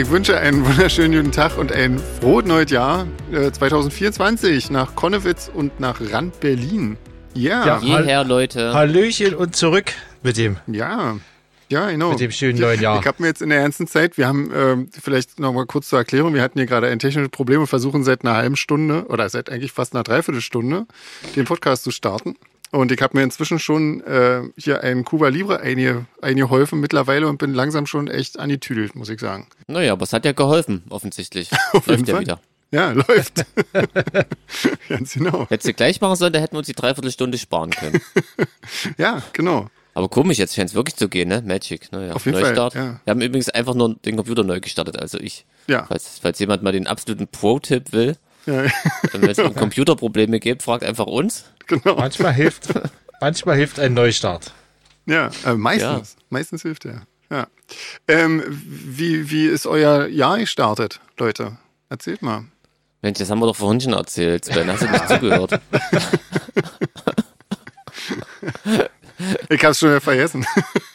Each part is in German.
ich wünsche einen wunderschönen guten Tag und ein frohes neues Jahr äh, 2024 nach Konnewitz und nach Rand Berlin. Ja, Ja, hierher, Leute. Hallöchen und zurück mit dem, ja, ja, genau. mit dem schönen neuen Jahr. Ich habe mir jetzt in der ganzen Zeit, wir haben ähm, vielleicht noch mal kurz zur Erklärung, wir hatten hier gerade ein technisches Problem und versuchen seit einer halben Stunde oder seit eigentlich fast einer Dreiviertelstunde den Podcast zu starten. Und ich habe mir inzwischen schon äh, hier einen Cuba Libre einge, eingeholfen mittlerweile und bin langsam schon echt angetüdelt, muss ich sagen. Naja, aber es hat ja geholfen, offensichtlich. Auf Läuft ja Fall. wieder. Ja, läuft. Ganz genau. Hättest du gleich machen sollen, da hätten wir uns die Dreiviertelstunde sparen können. Ja, genau. Aber komisch, jetzt scheint es wirklich zu gehen, ne? Magic. Naja, Auf jeden Fall, Neustart. ja. Wir haben übrigens einfach nur den Computer neu gestartet, also ich. Ja. Falls, falls jemand mal den absoluten Pro-Tipp will, Ja, wenn es um Computerprobleme gibt, fragt einfach uns. genau. Manchmal hilft, manchmal hilft ein Neustart. Ja, äh, meistens. Meistens hilft er. Ja. Ähm, wie, wie ist euer Jahr gestartet, Leute? Erzählt mal. Mensch, das haben wir doch vorhin schon erzählt. Sven, hast du nicht zugehört? Ich hab's schon wieder vergessen.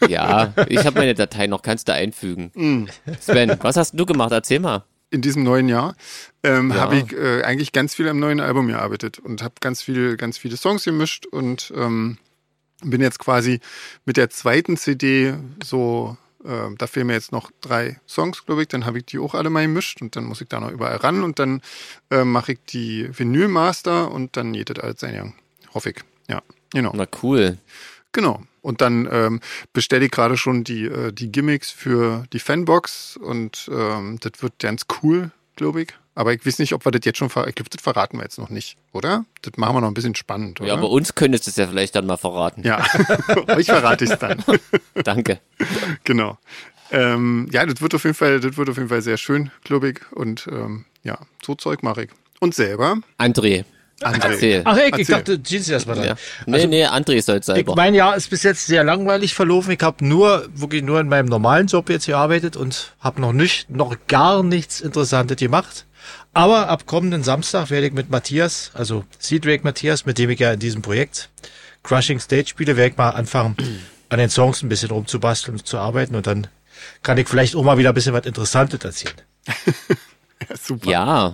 Ja, ich habe meine Datei noch, kannst du einfügen. Mm. Sven, was hast du gemacht? Erzähl mal. In diesem neuen Jahr ähm, Ja. habe ich äh, eigentlich ganz viel am neuen Album gearbeitet und habe ganz viel, ganz viele Songs gemischt und ähm, bin jetzt quasi mit der zweiten CD so, äh, da fehlen mir jetzt noch drei Songs, glaube ich, dann habe ich die auch alle mal gemischt und dann muss ich da noch überall ran und dann äh, mache ich die Vinylmaster und dann geht das alles sein Jahr. Hoffe ich. Ja, genau. Na cool. Genau. Und dann ähm, bestelle ich gerade schon die, äh, die Gimmicks für die Fanbox und ähm, das wird ganz cool, glaube ich. Aber ich weiß nicht, ob wir das jetzt schon ver ich glaube, das verraten wir jetzt noch nicht, oder? Das machen wir noch ein bisschen spannend, oder? Ja, aber uns könntest du es ja vielleicht dann mal verraten. ja. euch verrate ich es dann. Danke. genau. Ähm, ja, das wird auf jeden Fall, das wird auf jeden Fall sehr schön, glaube ich. Und ähm, ja, so Zeug mache ich. Und selber, André, André. erzähl. Ach, ich, ich dachte, Jeans erstmal dran. Ja. Nee, nee, André soll Ich, selber. mein Jahr ist bis jetzt sehr langweilig verlaufen. Ich habe nur, wirklich nur in meinem normalen Job jetzt gearbeitet und habe noch nicht, noch gar nichts Interessantes gemacht. Aber ab kommenden Samstag werde ich mit Matthias, also Seedrake Matthias, mit dem ich ja in diesem Projekt Crushing Stage spiele, werde ich mal anfangen, an den Songs ein bisschen rumzubasteln und zu arbeiten und dann kann ich vielleicht auch mal wieder ein bisschen was Interessantes erzählen. Ja, super. Ja,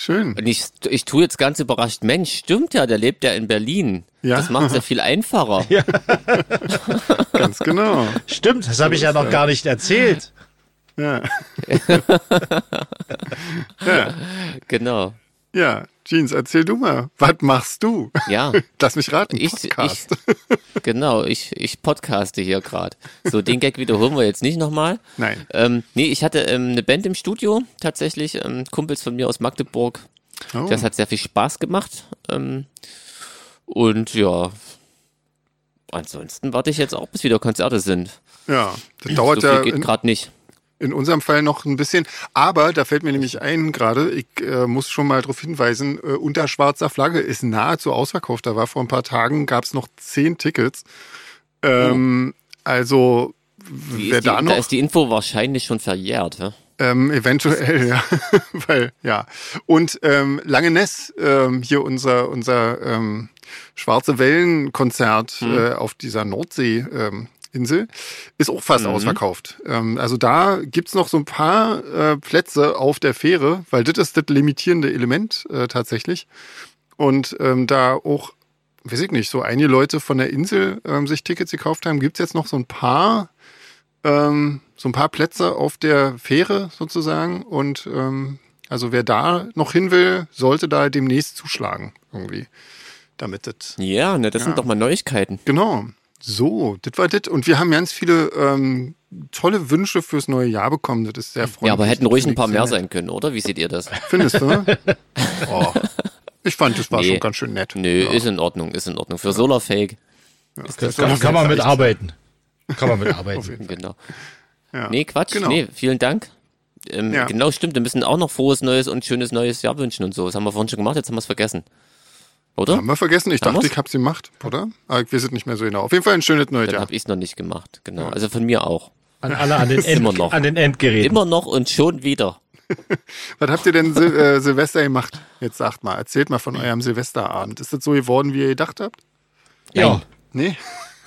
Schön. und ich, ich tue jetzt ganz überrascht, Mensch, stimmt ja, der lebt ja in Berlin. Ja. Das macht es ja viel einfacher. Ganz genau. Stimmt, das habe ich ja noch gar nicht erzählt. Ja. Genau. Ja, Jeans, erzähl du mal. Was machst du? Ja, Lass mich raten. ich, Podcast. ich genau, ich, ich podcaste hier gerade. So, den Gag wiederholen wir jetzt nicht nochmal. Nein. Ähm, nee, ich hatte ähm, eine Band im Studio, tatsächlich, ähm, Kumpels von mir aus Magdeburg. Oh. Das hat sehr viel Spaß gemacht. Ähm, und ja, ansonsten warte ich jetzt auch, bis wieder Konzerte sind. Ja, das dauert so ja geht gerade nicht. In unserem Fall noch ein bisschen. Aber da fällt mir nämlich ein gerade, ich äh, muss schon mal darauf hinweisen, äh, unter schwarzer Flagge ist nahezu ausverkauft. Da war vor ein paar Tagen, gab es noch zehn Tickets. Ähm, Also, Wie wer ist die, da da noch? ist die Info wahrscheinlich schon verjährt. Ja? Ähm, eventuell, ja. Weil, ja. Und ähm, Langeness, ähm, hier unser, unser ähm, Schwarze Wellen-Konzert äh, auf dieser Nordsee. Ähm, Insel ist auch fast ausverkauft. Ähm, also da gibt's noch so ein paar äh, Plätze auf der Fähre, weil das ist das limitierende Element äh, tatsächlich. Und ähm, da auch, weiß ich nicht, so einige Leute von der Insel ähm, sich Tickets gekauft haben, gibt's jetzt noch so ein paar ähm, so ein paar Plätze auf der Fähre sozusagen. Und ähm, also wer da noch hin will, sollte da demnächst zuschlagen irgendwie. Damit das. Ja, ne, das Ja. sind doch mal Neuigkeiten. Genau. So, das war das. Und wir haben ganz viele ähm, tolle Wünsche fürs neue Jahr bekommen. Das ist sehr freundlich. Ja, aber hätten ruhig ein paar mehr sein können, oder? Wie seht ihr das? Findest du? oh, ich fand, das war Nee. schon ganz schön nett. Nö, ja. ist in Ordnung, ist in Ordnung. Für Solarfake, das Kann, kann man mitarbeiten. Kann man mitarbeiten. genau. Ja. Nee, Quatsch, Genau. nee, vielen Dank. Ähm, Ja. Genau, stimmt, wir müssen auch noch frohes Neues und schönes neues Jahr wünschen und so. Das haben wir vorhin schon gemacht, jetzt haben wir es vergessen. Oder? Haben wir vergessen? Ich Haben dachte, wir's? ich hab's gemacht, oder? Aber weiß es nicht mehr so genau. Auf jeden Fall ein schönes neues Dann Jahr. habe ich es noch nicht gemacht, genau. Also von mir auch. An alle an den, Immer noch. an den Endgeräten. Immer noch und schon wieder. Was habt ihr denn Sil äh, Silvester gemacht? Jetzt sagt mal, erzählt mal von eurem Silvesterabend. Ist das so geworden, wie ihr gedacht habt? Ja. Nee?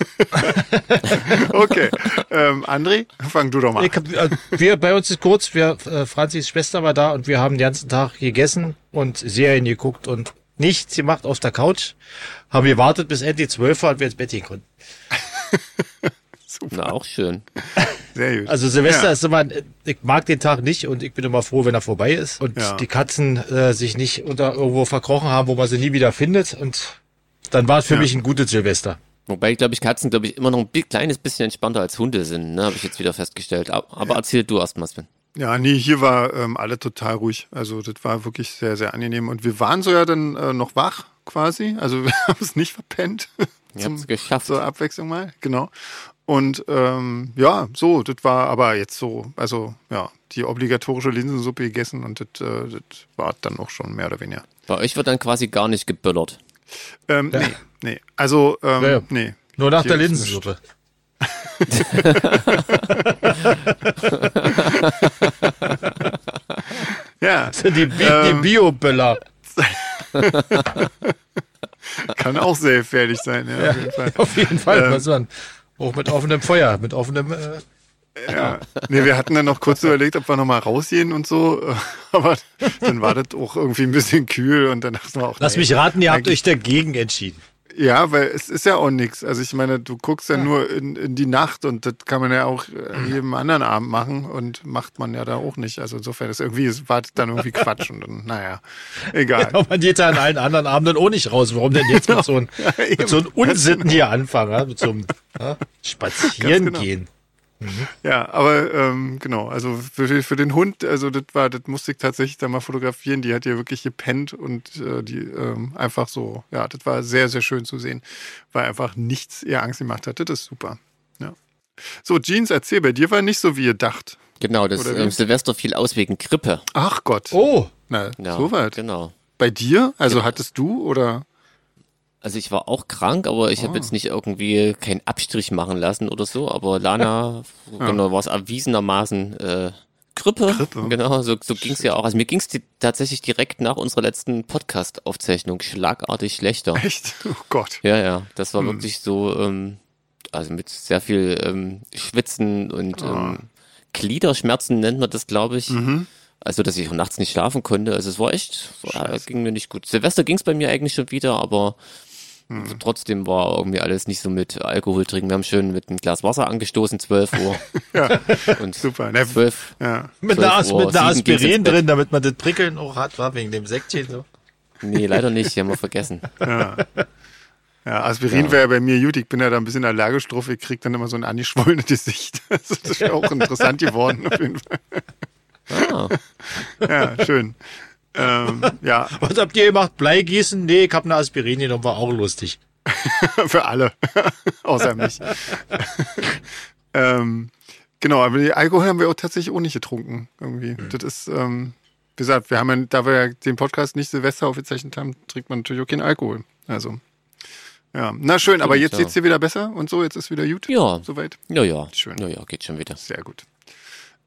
okay. Ähm, André, fang du doch mal hab, äh, wir, bei uns ist kurz, wir, äh, Franzis Schwester war da und wir haben den ganzen Tag gegessen und Serien geguckt und nichts gemacht auf der Couch. Haben gewartet, bis endlich zwölf war und wir ins Bett gehen konnten. Na, auch schön. Sehr gut. Also Silvester Ja. ist immer, ich mag den Tag nicht und ich bin immer froh, wenn er vorbei ist und Ja. die Katzen äh, sich nicht unter irgendwo verkrochen haben, wo man sie nie wieder findet und dann war es für Ja. mich ein gutes Silvester. Wobei, glaube ich, Katzen, glaube ich, immer noch ein kleines bisschen entspannter als Hunde sind, ne? Habe ich jetzt wieder festgestellt. Aber, aber erzähl du erst mal, Sven. Ja, nee, hier war ähm, alle total ruhig. Also das war wirklich sehr, sehr angenehm. Und wir waren so ja dann äh, noch wach quasi. Also wir haben es nicht verpennt. Ihr habt es geschafft. Zur Abwechslung mal, genau. Und ähm, ja, so, das war aber jetzt so, also ja, die obligatorische Linsensuppe gegessen und das, äh, das war dann auch schon mehr oder weniger. Bei euch wird dann quasi gar nicht geböllert. Ähm, Nee, nee. Also, ähm, Ja, ja. nee. Nur nach Hier der Linsensuppe. Ja, Die, Bi Ähm. die Bioböller. kann auch sehr gefährlich sein, ja, auf jeden Fall. Auf jeden Fall, Ähm. was man. Auch mit offenem Feuer, mit offenem. Äh, Ja. Nee, wir hatten dann noch kurz überlegt, ob wir nochmal rausgehen und so, aber dann war das auch irgendwie ein bisschen kühl und dann dachten wir auch, lass nee, mich raten, ihr habt euch dagegen entschieden. Ja, weil es ist ja auch nichts. Also ich meine, du guckst ja, nur in, in die Nacht und das kann man ja auch äh, jedem anderen Abend machen und macht man ja da auch nicht. Also insofern ist irgendwie, es war dann irgendwie Quatsch und dann, naja, egal. Aber man geht da an allen anderen Abenden auch nicht raus. Warum denn jetzt mit so einem, mit so Unsitten hier anfangen? Ja? Mit so einem ja? Spazieren genau. Gehen. Ja, aber ähm, genau, also für, für den Hund, also das war, das musste ich tatsächlich da mal fotografieren. Die hat ja wirklich gepennt und äh, die ähm, einfach so, ja, das war sehr, sehr schön zu sehen, weil einfach nichts ihr Angst gemacht hat. Das ist super. Ja. So, Jeans, erzähl, bei dir war nicht so wie ihr dacht. Genau, das ähm, Silvester fiel aus wegen Grippe. Ach Gott. Oh, Na, Ja, so weit. Genau. Bei dir? Also Genau. hattest du oder? Also ich war auch krank, aber ich Ah. habe jetzt nicht irgendwie keinen Abstrich machen lassen oder so. Aber Lana, genau, war es erwiesenermaßen äh, Grippe. Grippe. Genau, so, so ging es ja auch. Also mir ging es tatsächlich direkt nach unserer letzten Podcast-Aufzeichnung schlagartig schlechter. Echt? Oh Gott. Ja, ja, das Hm. war wirklich so, ähm, also mit sehr viel ähm, Schwitzen und ähm, Gliederschmerzen nennt man das, glaube ich. Mhm. Also, dass ich auch nachts nicht schlafen konnte. Also es war echt, war, ging mir nicht gut. Silvester ging es bei mir eigentlich schon wieder, aber Hm. also trotzdem war irgendwie alles nicht so mit Alkohol trinken. Wir haben schön mit einem Glas Wasser angestoßen, 12 Uhr. Ja, Und super. Na, 12, ja. mit 12 einer, As Uhr, mit einer Aspirin drin, damit man das Prickeln auch hat, war wegen dem Säckchen so. Nee, leider nicht, die haben wir vergessen. Ja, Aspirin wäre bei mir gut. Ich bin ja da ein bisschen allergisch drauf. Ich krieg dann immer so ein angeschwollenes Gesicht. Also das wäre auch interessant geworden, auf jeden Fall. Ah, Ja, schön. Ähm, ja, Was habt ihr gemacht? Bleigießen? Nee, ich hab eine Aspirin genommen, war auch lustig. für alle. Außer mich. ähm, genau, aber die Alkohol haben wir auch tatsächlich auch nicht getrunken. Irgendwie. Das ist, ähm, wie gesagt, wir haben ja, da wir ja den Podcast nicht Silvester aufgezeichnet haben, trinkt man natürlich auch keinen Alkohol. Also. Ja, na schön, aber jetzt ja. geht's dir wieder besser und so, jetzt ist wieder gut. ja, Soweit. ja, ja, Schön. ja, ja, geht schon wieder. Sehr gut.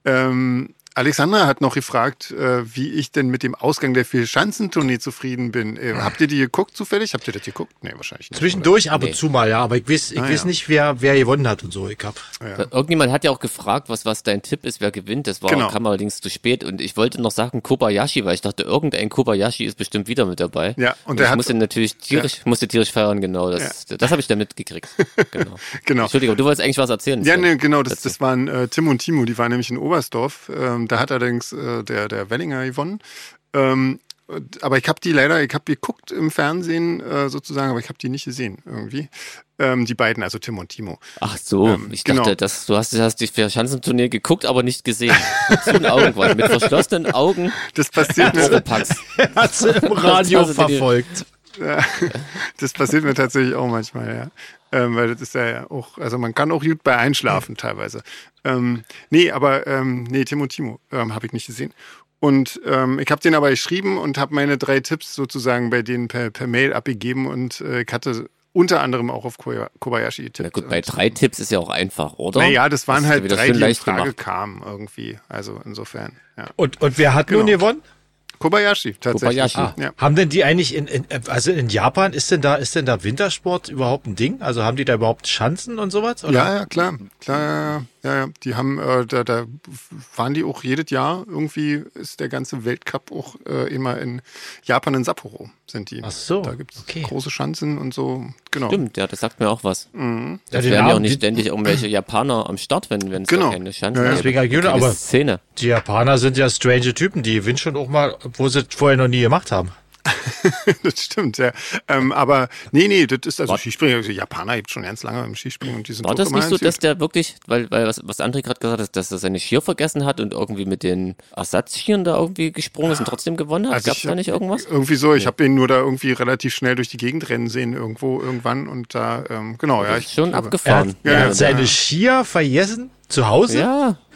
Ähm, Alexandra hat noch gefragt, äh, wie ich denn mit dem Ausgang der Vier-Schanzentournee zufrieden bin. Äh, habt ihr die geguckt zufällig? Habt ihr das geguckt? Nee, wahrscheinlich nicht. Zwischendurch ab und Nee. zu mal, ja, aber ich weiß, ich Ah, weiß ja. nicht, wer, wer gewonnen hat und so. Ich hab, oder? Ja. Irgendjemand hat ja auch gefragt, was, was dein Tipp ist, wer gewinnt. Das war, Genau. kam allerdings zu spät. Und ich wollte noch sagen Kobayashi, weil ich dachte, irgendein Kobayashi ist bestimmt wieder mit dabei. Ja, und und der ich hat- musste natürlich tierisch, musste tierisch feiern, genau. Das, das habe ich da mitgekriegt. Genau. Genau. Entschuldigung, du wolltest eigentlich was erzählen. Ja, nee, genau, das, Dazu. das waren äh, Tim und Timo, die waren nämlich in Oberstdorf. Ähm, da hat allerdings äh, der, der Wellinger gewonnen. Ähm, aber ich habe die leider, ich habe geguckt im Fernsehen äh, sozusagen, aber ich habe die nicht gesehen irgendwie. Ähm, die beiden, also Tim und Timo. Ach so, Ähm, ich dachte, genau. dass du hast, hast die Schanzenturnier geguckt, aber nicht gesehen. Mit Augen mit verschlossenen Augen. Das passiert mir, hat sie im Radio verfolgt. das passiert mir tatsächlich auch manchmal, ja. Ähm, weil das ist ja auch, also man kann auch gut bei einschlafen teilweise. Ähm, nee, aber ähm, nee, Tim und Timo ähm, habe ich nicht gesehen. Und ähm, ich habe den aber geschrieben und habe meine drei Tipps sozusagen bei denen per, per Mail abgegeben und äh, ich hatte unter anderem auch auf Kobayashi Na getippt. gut, bei Und- drei Tipps ist ja auch einfach, oder? Naja, das waren ja halt wieder drei, die in leicht Frage gemacht. kamen irgendwie. Also insofern, ja. Und, und wer hat nun Genau. gewonnen? Kobayashi, tatsächlich. Kobayashi. Ah, Ja. Haben denn die eigentlich in, in also in Japan ist denn da ist denn da Wintersport überhaupt ein Ding? Also haben die da überhaupt Schanzen und sowas? Oder? Ja, ja, klar, klar, ja, ja. Die haben, äh, da, da fahren die auch jedes Jahr. Irgendwie ist der ganze Weltcup auch äh, immer in Japan in Sapporo sind die. Ach so, Da gibt's okay. große Schanzen und so. Genau. Stimmt, ja, das sagt mir auch was. Ja, Da den wären ja auch nicht ständig irgendwelche Japaner am Start, wenn wenn es Genau. keine Chancen Ja, ja. Deswegen Keine aber- Szene. Die Japaner sind ja strange Typen, die gewinnen schon auch mal, wo sie es vorher noch nie gemacht haben. das stimmt, ja. Ähm, aber nee, nee, das ist also War- Skispringer. Also Japaner gibt schon ganz lange im Skispringen und die sind War das nicht so, dass der wirklich, weil, weil was, was André gerade gesagt hat, dass er seine Skier vergessen hat und irgendwie mit den Ersatzskiern da irgendwie gesprungen ist und trotzdem gewonnen hat? Also Gab's ich da nicht irgendwas? Irgendwie so, ich habe ihn nur da irgendwie relativ schnell durch die Gegend rennen sehen, irgendwo, irgendwann und da, ähm, genau, ja. Ich schon glaube- Er hat, abgefahren. er Ja, hat ja, seine ja. Skier vergessen zu Hause. Ja.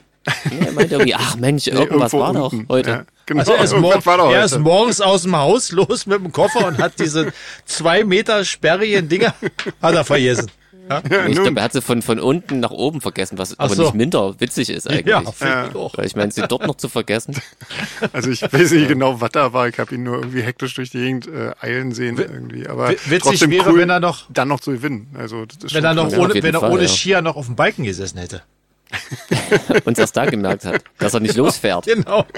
Nee, er meinte irgendwie, ach Mensch, Nee, irgendwas irgendwo war doch unten. heute. Ja, genau, Also er ist, irgendwas mor war doch er ist morgens aus dem Haus los mit dem Koffer und hat diese zwei Meter sperrigen Dinger hat er vergessen. Ja, Ja, ich glaube, er hat sie von, von unten nach oben vergessen, was Ach aber so. nicht minder witzig ist eigentlich. ja finde ich. Weil ich meine, sie dort noch zu vergessen. Also ich weiß nicht genau, was da war. Ich habe ihn nur irgendwie hektisch durch die Gegend äh, eilen sehen irgendwie. Aber wi- witzig trotzdem wäre, cool, wenn er noch- dann noch zu gewinnen. Also das ist Wenn er noch. Ja, ohne, wenn er Fall, ohne ja. Skier noch auf dem Balken gesessen hätte. Und erst da gemerkt hat, dass er nicht losfährt. Genau.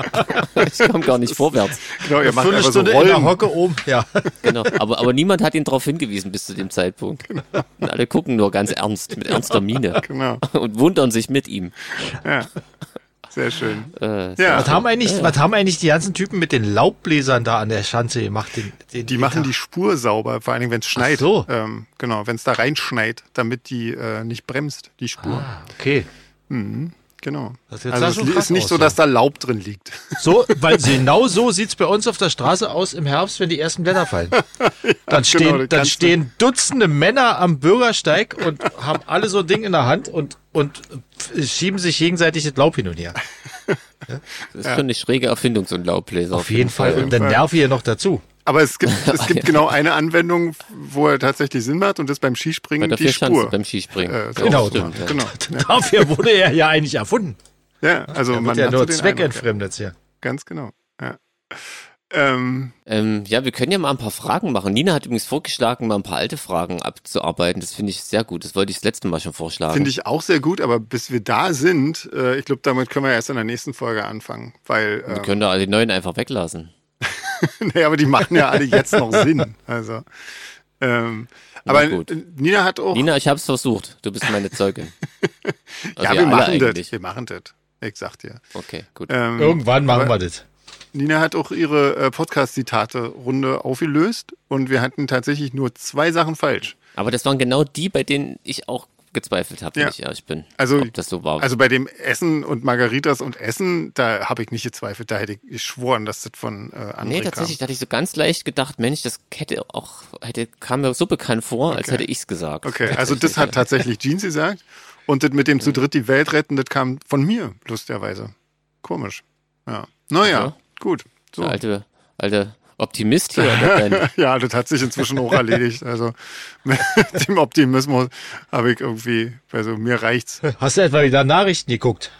Ich komme gar nicht vorwärts. genau, er macht einfach so Viertelstunde in der Rollen. Hocke oben. Ja. Genau. Aber, aber niemand hat ihn darauf hingewiesen bis zu dem Zeitpunkt. Und alle gucken nur ganz ernst, mit ernster Miene. Genau, Und wundern sich mit ihm. ja. Sehr schön. Äh, Ja, Was haben eigentlich, was haben eigentlich die ganzen Typen mit den Laubbläsern da an der Schanze gemacht? Den, den, Die machen die Spur sauber, vor allen Dingen, wenn es schneit. so. Ähm, genau, wenn es da reinschneit, damit die äh, nicht bremst, die Spur. Ah, okay. Genau. Das also es ist nicht aus, so, ja. dass da Laub drin liegt. So, weil genau so sieht's bei uns auf der Straße aus im Herbst, wenn die ersten Blätter fallen. Dann stehen, genau, dann stehen Dutzende Männer am Bürgersteig und haben alle so ein Ding in der Hand und, und schieben sich gegenseitig das Laub hin und her. Das ist schon eine schräge Erfindung, so ein Laubbläser. Auf jeden Fall. Und dann nerv hier noch dazu. Aber es gibt, es gibt genau eine Anwendung, wo er tatsächlich Sinn macht und das beim Bei Skispringen der die Spur. beim Skispringen. Äh, Ja, genau, stimmt, ja. Genau. Ja, Dafür wurde er ja eigentlich erfunden. ja also Er man ja hat nur so ja. zweckentfremdet hier. Ganz genau. Ja. Ähm, Ähm, ja, wir können ja mal ein paar Fragen machen. Nina hat übrigens vorgeschlagen, mal ein paar alte Fragen abzuarbeiten. Das finde ich sehr gut. Das wollte ich das letzte Mal schon vorschlagen. Finde ich auch sehr gut, aber bis wir da sind, äh, ich glaube, damit können wir erst in der nächsten Folge anfangen. Weil, wir äh, können da alle neuen einfach weglassen. nee, aber die machen ja alle jetzt noch Sinn. Also, ähm, aber gut. Nina hat auch. Nina, ich habe es versucht. Du bist meine Zeugin. Also ja, wir machen das. Wir machen das. Ich sag dir. Okay, gut. Ähm, Irgendwann machen wir das. Nina hat auch ihre äh, Podcast-Zitate-Runde aufgelöst und wir hatten tatsächlich nur zwei Sachen falsch. Aber das waren genau die, bei denen ich auch gezweifelt habe, Ja. ich ehrlich bin. Also- ob das so war. Also bei dem Essen und Margaritas und Essen, da habe ich nicht gezweifelt. Da hätte ich geschworen, dass das von äh, André nee, tatsächlich, da hatte ich so ganz leicht gedacht, Mensch, das hätte auch, hätte, kam mir so bekannt vor, als Okay. hätte ich's gesagt. kam. Okay, also das hat tatsächlich Jeans gesagt. Und das mit dem zu dritt die Welt retten, das kam von mir, lustigerweise. Komisch. Ja. Naja, Ja. gut. So. Der alte, alte Optimist hier. Ja, das hat sich inzwischen auch erledigt. Also mit dem Optimismus habe ich irgendwie, also mir reicht's. Hast du etwa wieder Nachrichten geguckt?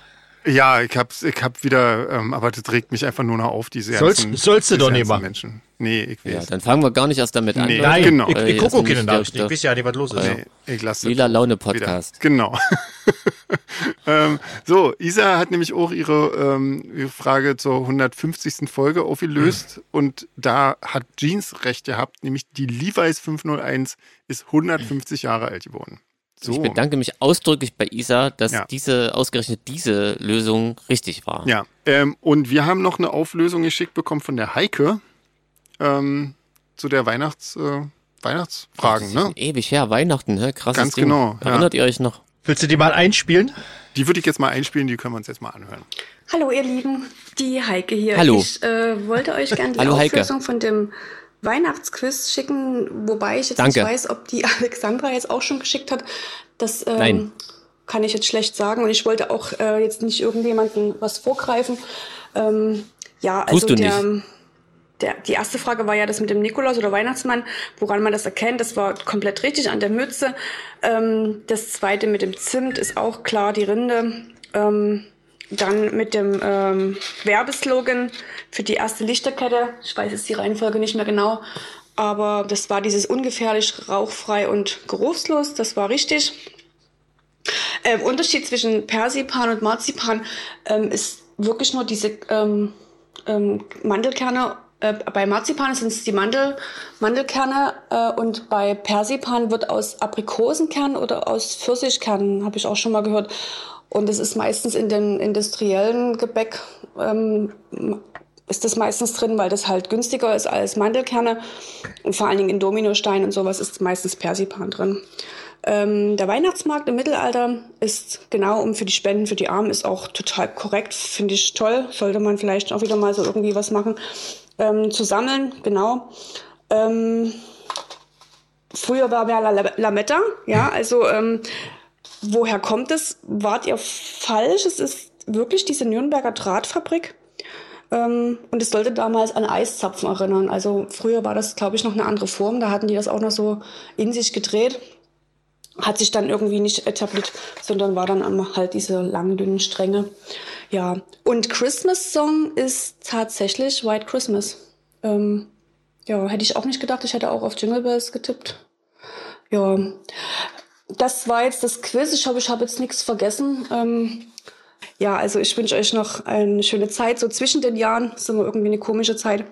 Ja, ich hab's, ich hab wieder, ähm, aber das regt mich einfach nur noch auf, diese Sollst- ganzen, sollst du diese doch nicht machen. Menschen. Nee, ich ja, weiß. dann fangen wir gar nicht erst damit an. Nee. Nein, genau. ich, Äh, ich hier gucke keine Nachrichten. Ich weiß ja nicht, was los ist. Nee, ich lasse Lila Laune wieder. Podcast. Genau. ähm, so, Isa hat nämlich auch ihre, ähm, ihre Frage zur 150. Folge aufgelöst Hm. und da hat Jeans recht gehabt, nämlich die Levi's 501 ist 150 Jahre alt geworden. So. Ich bedanke mich ausdrücklich bei Isa, dass Ja. diese, ausgerechnet diese Lösung richtig war. Ja, ähm, und wir haben noch eine Auflösung geschickt bekommen von der Heike ähm, zu der Weihnachts, äh, Weihnachtsfragen, Das ist ne? Ewig her, Weihnachten, hä? Krasses Ganz Ding. genau, ja. Erinnert ihr euch noch? Willst du die mal einspielen? Die würde ich jetzt mal einspielen, die können wir uns jetzt mal anhören. Hallo ihr Lieben, die Heike hier. Hallo. Ich äh, wollte euch gerne die Hallo, Heike. Auflösung von dem Weihnachtsquiz schicken, wobei ich jetzt Danke. nicht weiß, ob die Alexandra jetzt auch schon geschickt hat. Das ähm, Nein. kann ich jetzt schlecht sagen und ich wollte auch äh, jetzt nicht irgendjemandem was vorgreifen. Ähm, ja, also Tust du der, nicht. Der, die erste Frage war ja das mit dem Nikolaus oder Weihnachtsmann, woran man das erkennt. Das war komplett richtig an der Mütze. Ähm, das zweite mit dem Zimt ist auch klar, die Rinde. Ähm, dann mit dem ähm, Werbeslogan für die erste Lichterkette. Ich weiß jetzt die Reihenfolge nicht mehr genau. Aber das war dieses ungefährlich, rauchfrei und geruchslos. Das war richtig. Ähm, Unterschied zwischen Persipan und Marzipan ähm, ist wirklich nur diese ähm, ähm, Mandelkerne. Äh, bei Marzipan sind es die Mandel, Mandelkerne äh, und bei Persipan wird aus Aprikosenkern oder aus Pfirsichkernen, habe ich auch schon mal gehört. Und es ist meistens in den industriellen Gebäck ähm, ist das meistens drin, weil das halt günstiger ist als Mandelkerne. Und vor allen Dingen in Dominostein und sowas ist meistens Persipan drin. Ähm, der Weihnachtsmarkt im Mittelalter ist genau um für die Spenden für die Armen ist auch total korrekt, finde ich toll. Sollte man vielleicht auch wieder mal so irgendwie was machen. Ähm, zu sammeln, genau. Ähm, früher war mehr La Lametta, ja, also ähm, woher kommt es? Wart ihr falsch? Es ist wirklich diese Nürnberger Drahtfabrik. Ähm, und es sollte damals an Eiszapfen erinnern. Also früher war das, glaube ich, noch eine andere Form. Da hatten die das auch noch so in sich gedreht hat sich dann irgendwie nicht etabliert, sondern war dann halt diese langen, dünnen Stränge. Ja, und Christmas Song ist tatsächlich White Christmas. Ähm, ja, hätte ich auch nicht gedacht. Ich hätte auch auf Jingle Bells getippt. Ja, das war jetzt das Quiz. Ich hoffe, ich habe jetzt nichts vergessen. Ähm, ja, also ich wünsche euch noch eine schöne Zeit. So zwischen den Jahren ist immer irgendwie eine komische Zeit.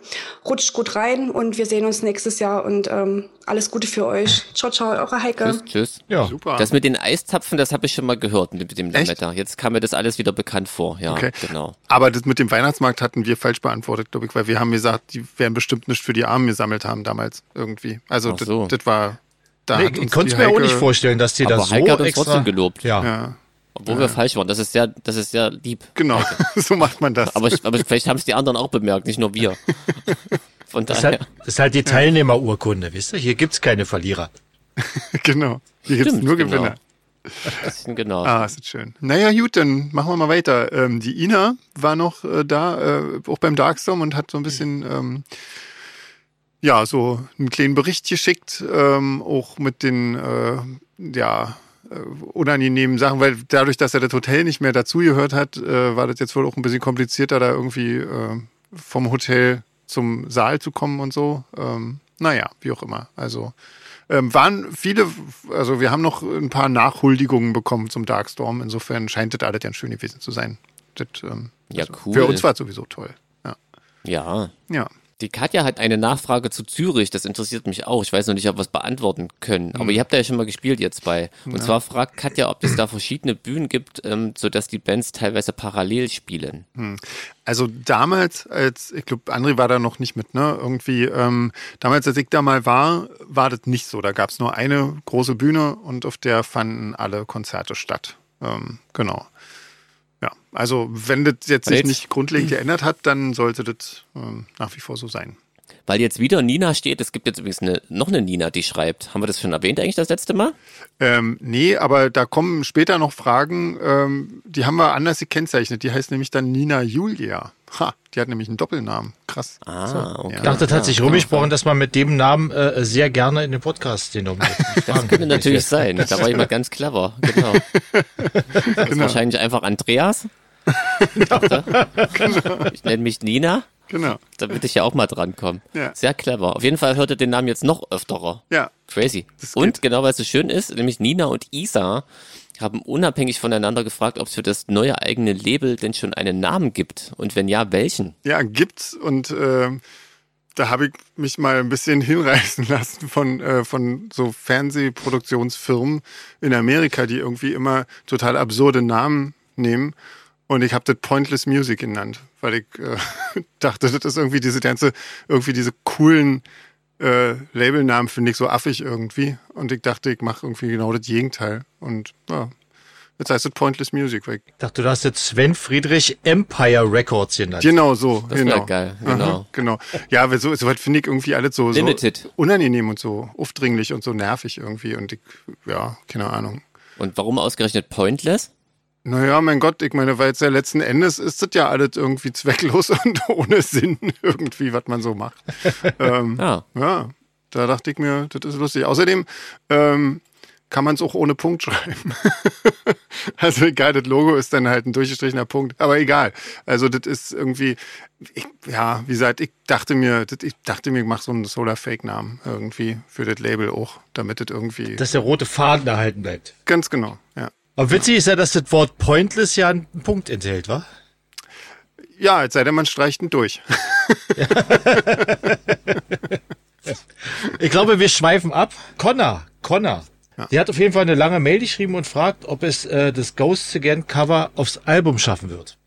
Rutscht gut rein und wir sehen uns nächstes Jahr und ähm, alles Gute für euch. Ciao, ciao, eure Heike. Tschüss, tschüss. Ja, super. Das mit den Eiszapfen, das habe ich schon mal gehört mit dem Lametta. Jetzt kam mir das alles wieder bekannt vor. Ja, Okay. genau. Aber das mit dem Weihnachtsmarkt hatten wir falsch beantwortet, glaube ich, weil wir haben gesagt, die werden bestimmt nicht für die Armen gesammelt haben damals irgendwie. Also das, so. das war da Nee, ich konnte mir auch nicht vorstellen, dass die das so Heike hat uns extra... trotzdem gelobt. Ja. Ja, Obwohl wir falsch waren. Das ist sehr, das ist sehr lieb. genau. so macht man das. Aber, ich, aber vielleicht haben es die anderen auch bemerkt, nicht nur wir. Von Das ist, halt, das ist halt die Teilnehmerurkunde, wisst ihr? Hier gibt's keine Verlierer. genau. Hier gibt's Stimmt, nur genau. Gewinner. Das, genau. Ah, ist das schön. Naja, gut, dann machen wir mal weiter. Ähm, die Ina war noch äh, da, äh, auch beim Darkstorm und hat so ein bisschen, ähm, ja, so einen kleinen Bericht geschickt, ähm, auch mit den, äh, ja, unangenehmen Sachen, weil dadurch, dass er das Hotel nicht mehr dazugehört hat, äh, war das jetzt wohl auch ein bisschen komplizierter, da irgendwie äh, vom Hotel zum Saal zu kommen und so. Ähm, naja, wie auch immer. Also ähm, waren viele, also wir haben noch ein paar Nachhuldigungen bekommen zum Darkstorm. Insofern scheint das alles ganz schön gewesen zu sein. Das, ähm, Ja, also cool. Für uns war es sowieso toll. Ja. Ja. ja. Die Katja hat eine Nachfrage zu Zürich, das interessiert mich auch. Ich weiß noch nicht, ob wir es beantworten können. Aber ihr habt da ja schon mal gespielt jetzt bei. Und zwar fragt Katja, ob es da verschiedene Bühnen gibt, ähm, sodass die Bands teilweise parallel spielen. Also damals, als, ich glaube, André war da noch nicht mit, ne? Irgendwie, ähm, damals, als ich da mal war, war das nicht so. Da gab es nur eine große Bühne und auf der fanden alle Konzerte statt. Ähm, genau. Also wenn das jetzt sich nicht grundlegend geändert hat, dann sollte das ähm, nach wie vor so sein. Weil jetzt wieder Nina steht, es gibt jetzt übrigens eine, noch eine Nina, die schreibt. Haben wir das schon erwähnt eigentlich das letzte Mal? Ähm, nee, aber da kommen später noch Fragen, ähm, die haben wir anders gekennzeichnet. Die heißt nämlich dann Nina Julia. Ha, die hat nämlich einen Doppelnamen. Krass. Ah, okay. Ich dachte, das hat sich rumgesprochen, dass man mit dem Namen äh, sehr gerne in den Podcast den nominiert. Das könnte natürlich sein. Da war jemand ganz clever. Genau. Das ist wahrscheinlich einfach Andreas. Dachte, Ich nenne mich Nina, Genau. damit ich ja auch mal drankomme. Ja. Sehr clever. Auf jeden Fall hört ihr den Namen jetzt noch öfterer. Ja. Crazy. Und genau, weil es so schön ist, nämlich Nina und Isa haben unabhängig voneinander gefragt, ob es für das neue eigene Label denn schon einen Namen gibt. Und wenn ja, welchen? Ja, gibt's und ähm, da habe ich mich mal ein bisschen hinreißen lassen von, äh, von so Fernsehproduktionsfirmen in Amerika, die irgendwie immer total absurde Namen nehmen. Und ich habe das Pointless Music genannt, weil ich äh, dachte, das ist irgendwie diese ganze, irgendwie diese coolen äh, Labelnamen finde ich so affig irgendwie. Und ich dachte, ich mache irgendwie genau das Gegenteil. Und ja, jetzt heißt es Pointless Music. Weil ich, Ich dachte, du hast jetzt Sven Friedrich Empire Records genannt. genau so. Das genau. geil, Aha, genau. genau. Ja, weil so, so was finde ich irgendwie alles so, so Limited. unangenehm und so aufdringlich und so nervig irgendwie. Und ich, ja, keine Ahnung. Und warum ausgerechnet Pointless? Naja, mein Gott, ich meine, weil jetzt ja letzten Endes ist das ja alles irgendwie zwecklos und ohne Sinn irgendwie, was man so macht. ähm, Ja. ja, da dachte ich mir, das ist lustig. Außerdem, ähm, kann man es auch ohne Punkt schreiben. also egal, das Logo ist dann halt ein durchgestrichener Punkt. Aber egal. Also das ist irgendwie, ich, ja, wie gesagt, ich dachte mir, das, ich dachte mir, ich mache so einen Solar-Fake-Namen irgendwie für das Label auch, damit das irgendwie. Dass der rote Faden erhalten bleibt. Ganz genau, ja. Aber witzig ist ja, dass das Wort pointless ja einen Punkt enthält, wa? Ja, es sei denn, man streicht ihn durch. ich glaube, wir schweifen ab. Connor, Connor. Ja. Die hat auf jeden Fall eine lange Mail geschrieben und fragt, ob es äh, das Ghosts Again Cover aufs Album schaffen wird.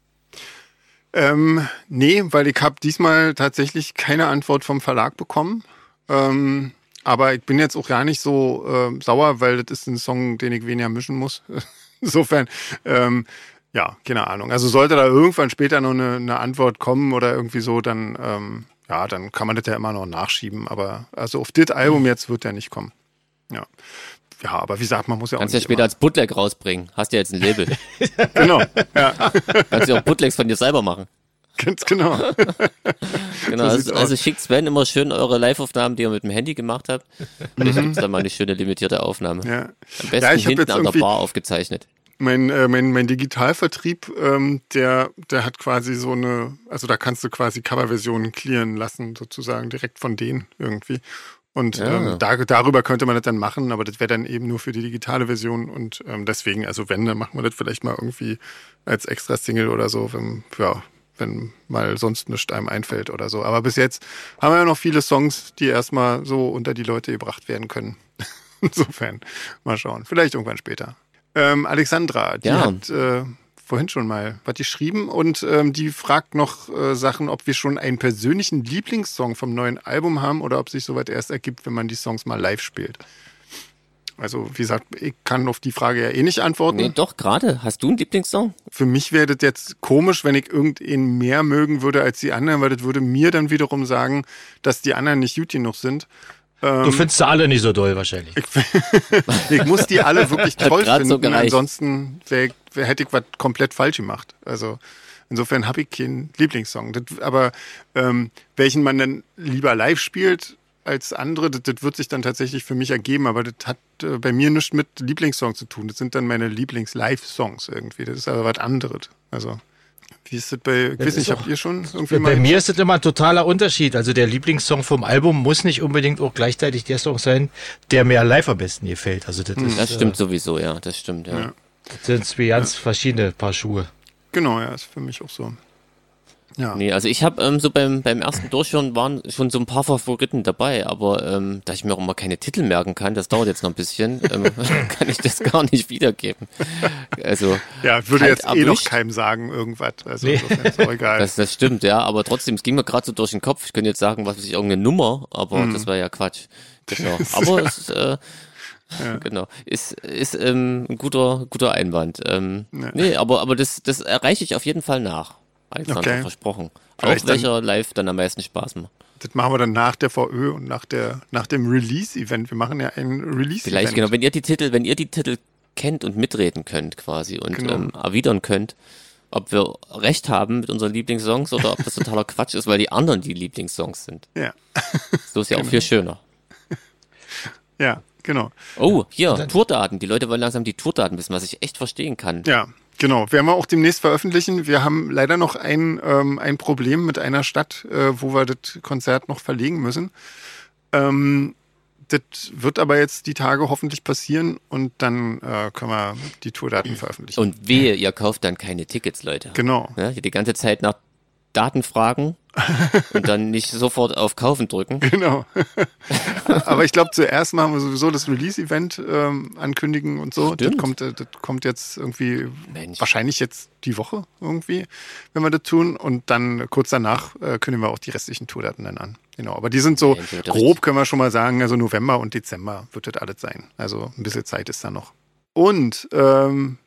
Ähm, nee, weil ich habe diesmal tatsächlich keine Antwort vom Verlag bekommen. Ähm, aber ich bin jetzt auch gar nicht so äh, sauer, weil das ist ein Song, den ich weniger mischen muss. Insofern, ähm, ja, keine Ahnung. Also sollte da irgendwann später noch eine, eine Antwort kommen oder irgendwie so, dann ähm, ja, dann kann man das ja immer noch nachschieben. Aber also auf das Album jetzt wird der nicht kommen. Ja. Ja, aber wie gesagt, man muss ja Kannst auch. Kannst ja später als Bootleg rausbringen. Hast ja jetzt ein Label. genau. Ja. Kannst ja auch Bootlegs von dir selber machen. Ganz genau. genau, also, also, schickt Sven immer schön eure Live-Aufnahmen, die ihr mit dem Handy gemacht habt. Vielleicht mhm. gibt es dann mal eine schöne limitierte Aufnahme. Ja. Am besten ja, hinten an der Bar aufgezeichnet. Mein, äh, mein, mein Digitalvertrieb, ähm, der, der hat quasi so eine, also da kannst du quasi Coverversionen clearen lassen, sozusagen direkt von denen irgendwie. Und ja. ähm, da, darüber könnte man das dann machen, aber das wäre dann eben nur für die digitale Version. Und ähm, deswegen, also wenn, dann machen wir das vielleicht mal irgendwie als extra Single oder so, wenn, ja, wenn mal sonst nichts einem einfällt oder so. Aber bis jetzt haben wir ja noch viele Songs, die erstmal so unter die Leute gebracht werden können. Insofern, mal schauen. Vielleicht irgendwann später. Ähm, Alexandra, die ja. hat äh, vorhin schon mal was geschrieben und ähm, die fragt noch äh, Sachen, ob wir schon einen persönlichen Lieblingssong vom neuen Album haben oder ob sich sowas erst ergibt, wenn man die Songs mal live spielt. Also, wie gesagt, ich kann auf die Frage ja eh nicht antworten. Nee, doch, gerade. Hast du einen Lieblingssong? Für mich wäre das jetzt komisch, wenn ich irgendeinen mehr mögen würde als die anderen, weil das würde mir dann wiederum sagen, dass die anderen nicht gut genug sind. du ähm, findest sie alle nicht so doll wahrscheinlich. Ich, ich muss die alle wirklich toll finden. So ansonsten wär, wär, hätte ich was komplett falsch gemacht. Also insofern habe ich keinen Lieblingssong. Das, aber ähm, welchen man dann lieber live spielt, als andere. Das, das, wird sich dann tatsächlich für mich ergeben, aber das hat äh, bei mir nichts mit Lieblingssong zu tun. Das sind dann meine Lieblings-Live-Songs irgendwie. Das ist aber was anderes. Also, wie ist das bei, ich weiß nicht, habt ihr schon irgendwie mal. Bei mir ist das immer ein totaler Unterschied. Also der Lieblingssong vom Album muss nicht unbedingt auch gleichzeitig der Song sein, der mir live am besten gefällt. Also das, hm. ist, das stimmt äh, sowieso, ja, das stimmt, ja. ja. Das sind zwei ganz ja. verschiedene Paar Schuhe. Genau, ja, ist für mich auch so. Ja. Nee, also ich habe ähm, so beim, beim ersten Durchhören waren schon so ein paar Favoriten dabei, aber ähm, da ich mir auch immer keine Titel merken kann, das dauert jetzt noch ein bisschen, ähm, kann ich das gar nicht wiedergeben. Also Ja, würde jetzt eh noch keinem sagen, irgendwas. Also nee. ist auch egal. Das, das stimmt, ja, aber trotzdem, es ging mir gerade so durch den Kopf. Ich könnte jetzt sagen, was weiß ich, irgendeine Nummer, aber mhm. das war ja Quatsch. Genau. Aber es äh, ja. Genau. Ist, ist ähm, ein guter, guter Einwand. Ähm, ja. Nee, aber, aber das, das erreiche ich auf jeden Fall nach. Alexander okay. versprochen. Vielleicht Auch welcher dann, live dann am meisten Spaß macht. Das machen wir dann nach der VÖ und nach der nach dem Release-Event. Wir machen ja ein Release-Event. Vielleicht genau, wenn ihr die Titel, wenn ihr die Titel kennt und mitreden könnt quasi und genau. ähm, erwidern könnt, ob wir recht haben mit unseren Lieblingssongs oder ob das totaler Quatsch ist, weil die anderen die Lieblingssongs sind. Ja. So ist ja genau. auch viel schöner. Ja, genau. Oh, hier, Tourdaten. Die Leute wollen langsam die Tourdaten wissen, was ich echt verstehen kann. Ja, Genau, werden wir auch demnächst veröffentlichen. Wir haben leider noch ein, ähm, ein Problem mit einer Stadt, äh, wo wir das Konzert noch verlegen müssen. Ähm, das wird aber jetzt die Tage hoffentlich passieren und dann äh, können wir die Tourdaten veröffentlichen. Und wehe, ihr kauft dann keine Tickets, Leute. Genau. Ja, die ganze Zeit nach Daten fragen und dann nicht sofort auf Kaufen drücken. Genau. Aber ich glaube, zuerst machen wir sowieso das Release-Event ähm, ankündigen und so. Das kommt, äh, das kommt jetzt irgendwie, Mensch. wahrscheinlich jetzt die Woche irgendwie, wenn wir das tun. Und dann kurz danach äh, kündigen wir auch die restlichen Tourdaten dann an. Genau. Aber die sind so Mensch, grob, können wir schon mal sagen, also November und Dezember wird das alles sein. Also ein bisschen Zeit ist da noch. Und ähm,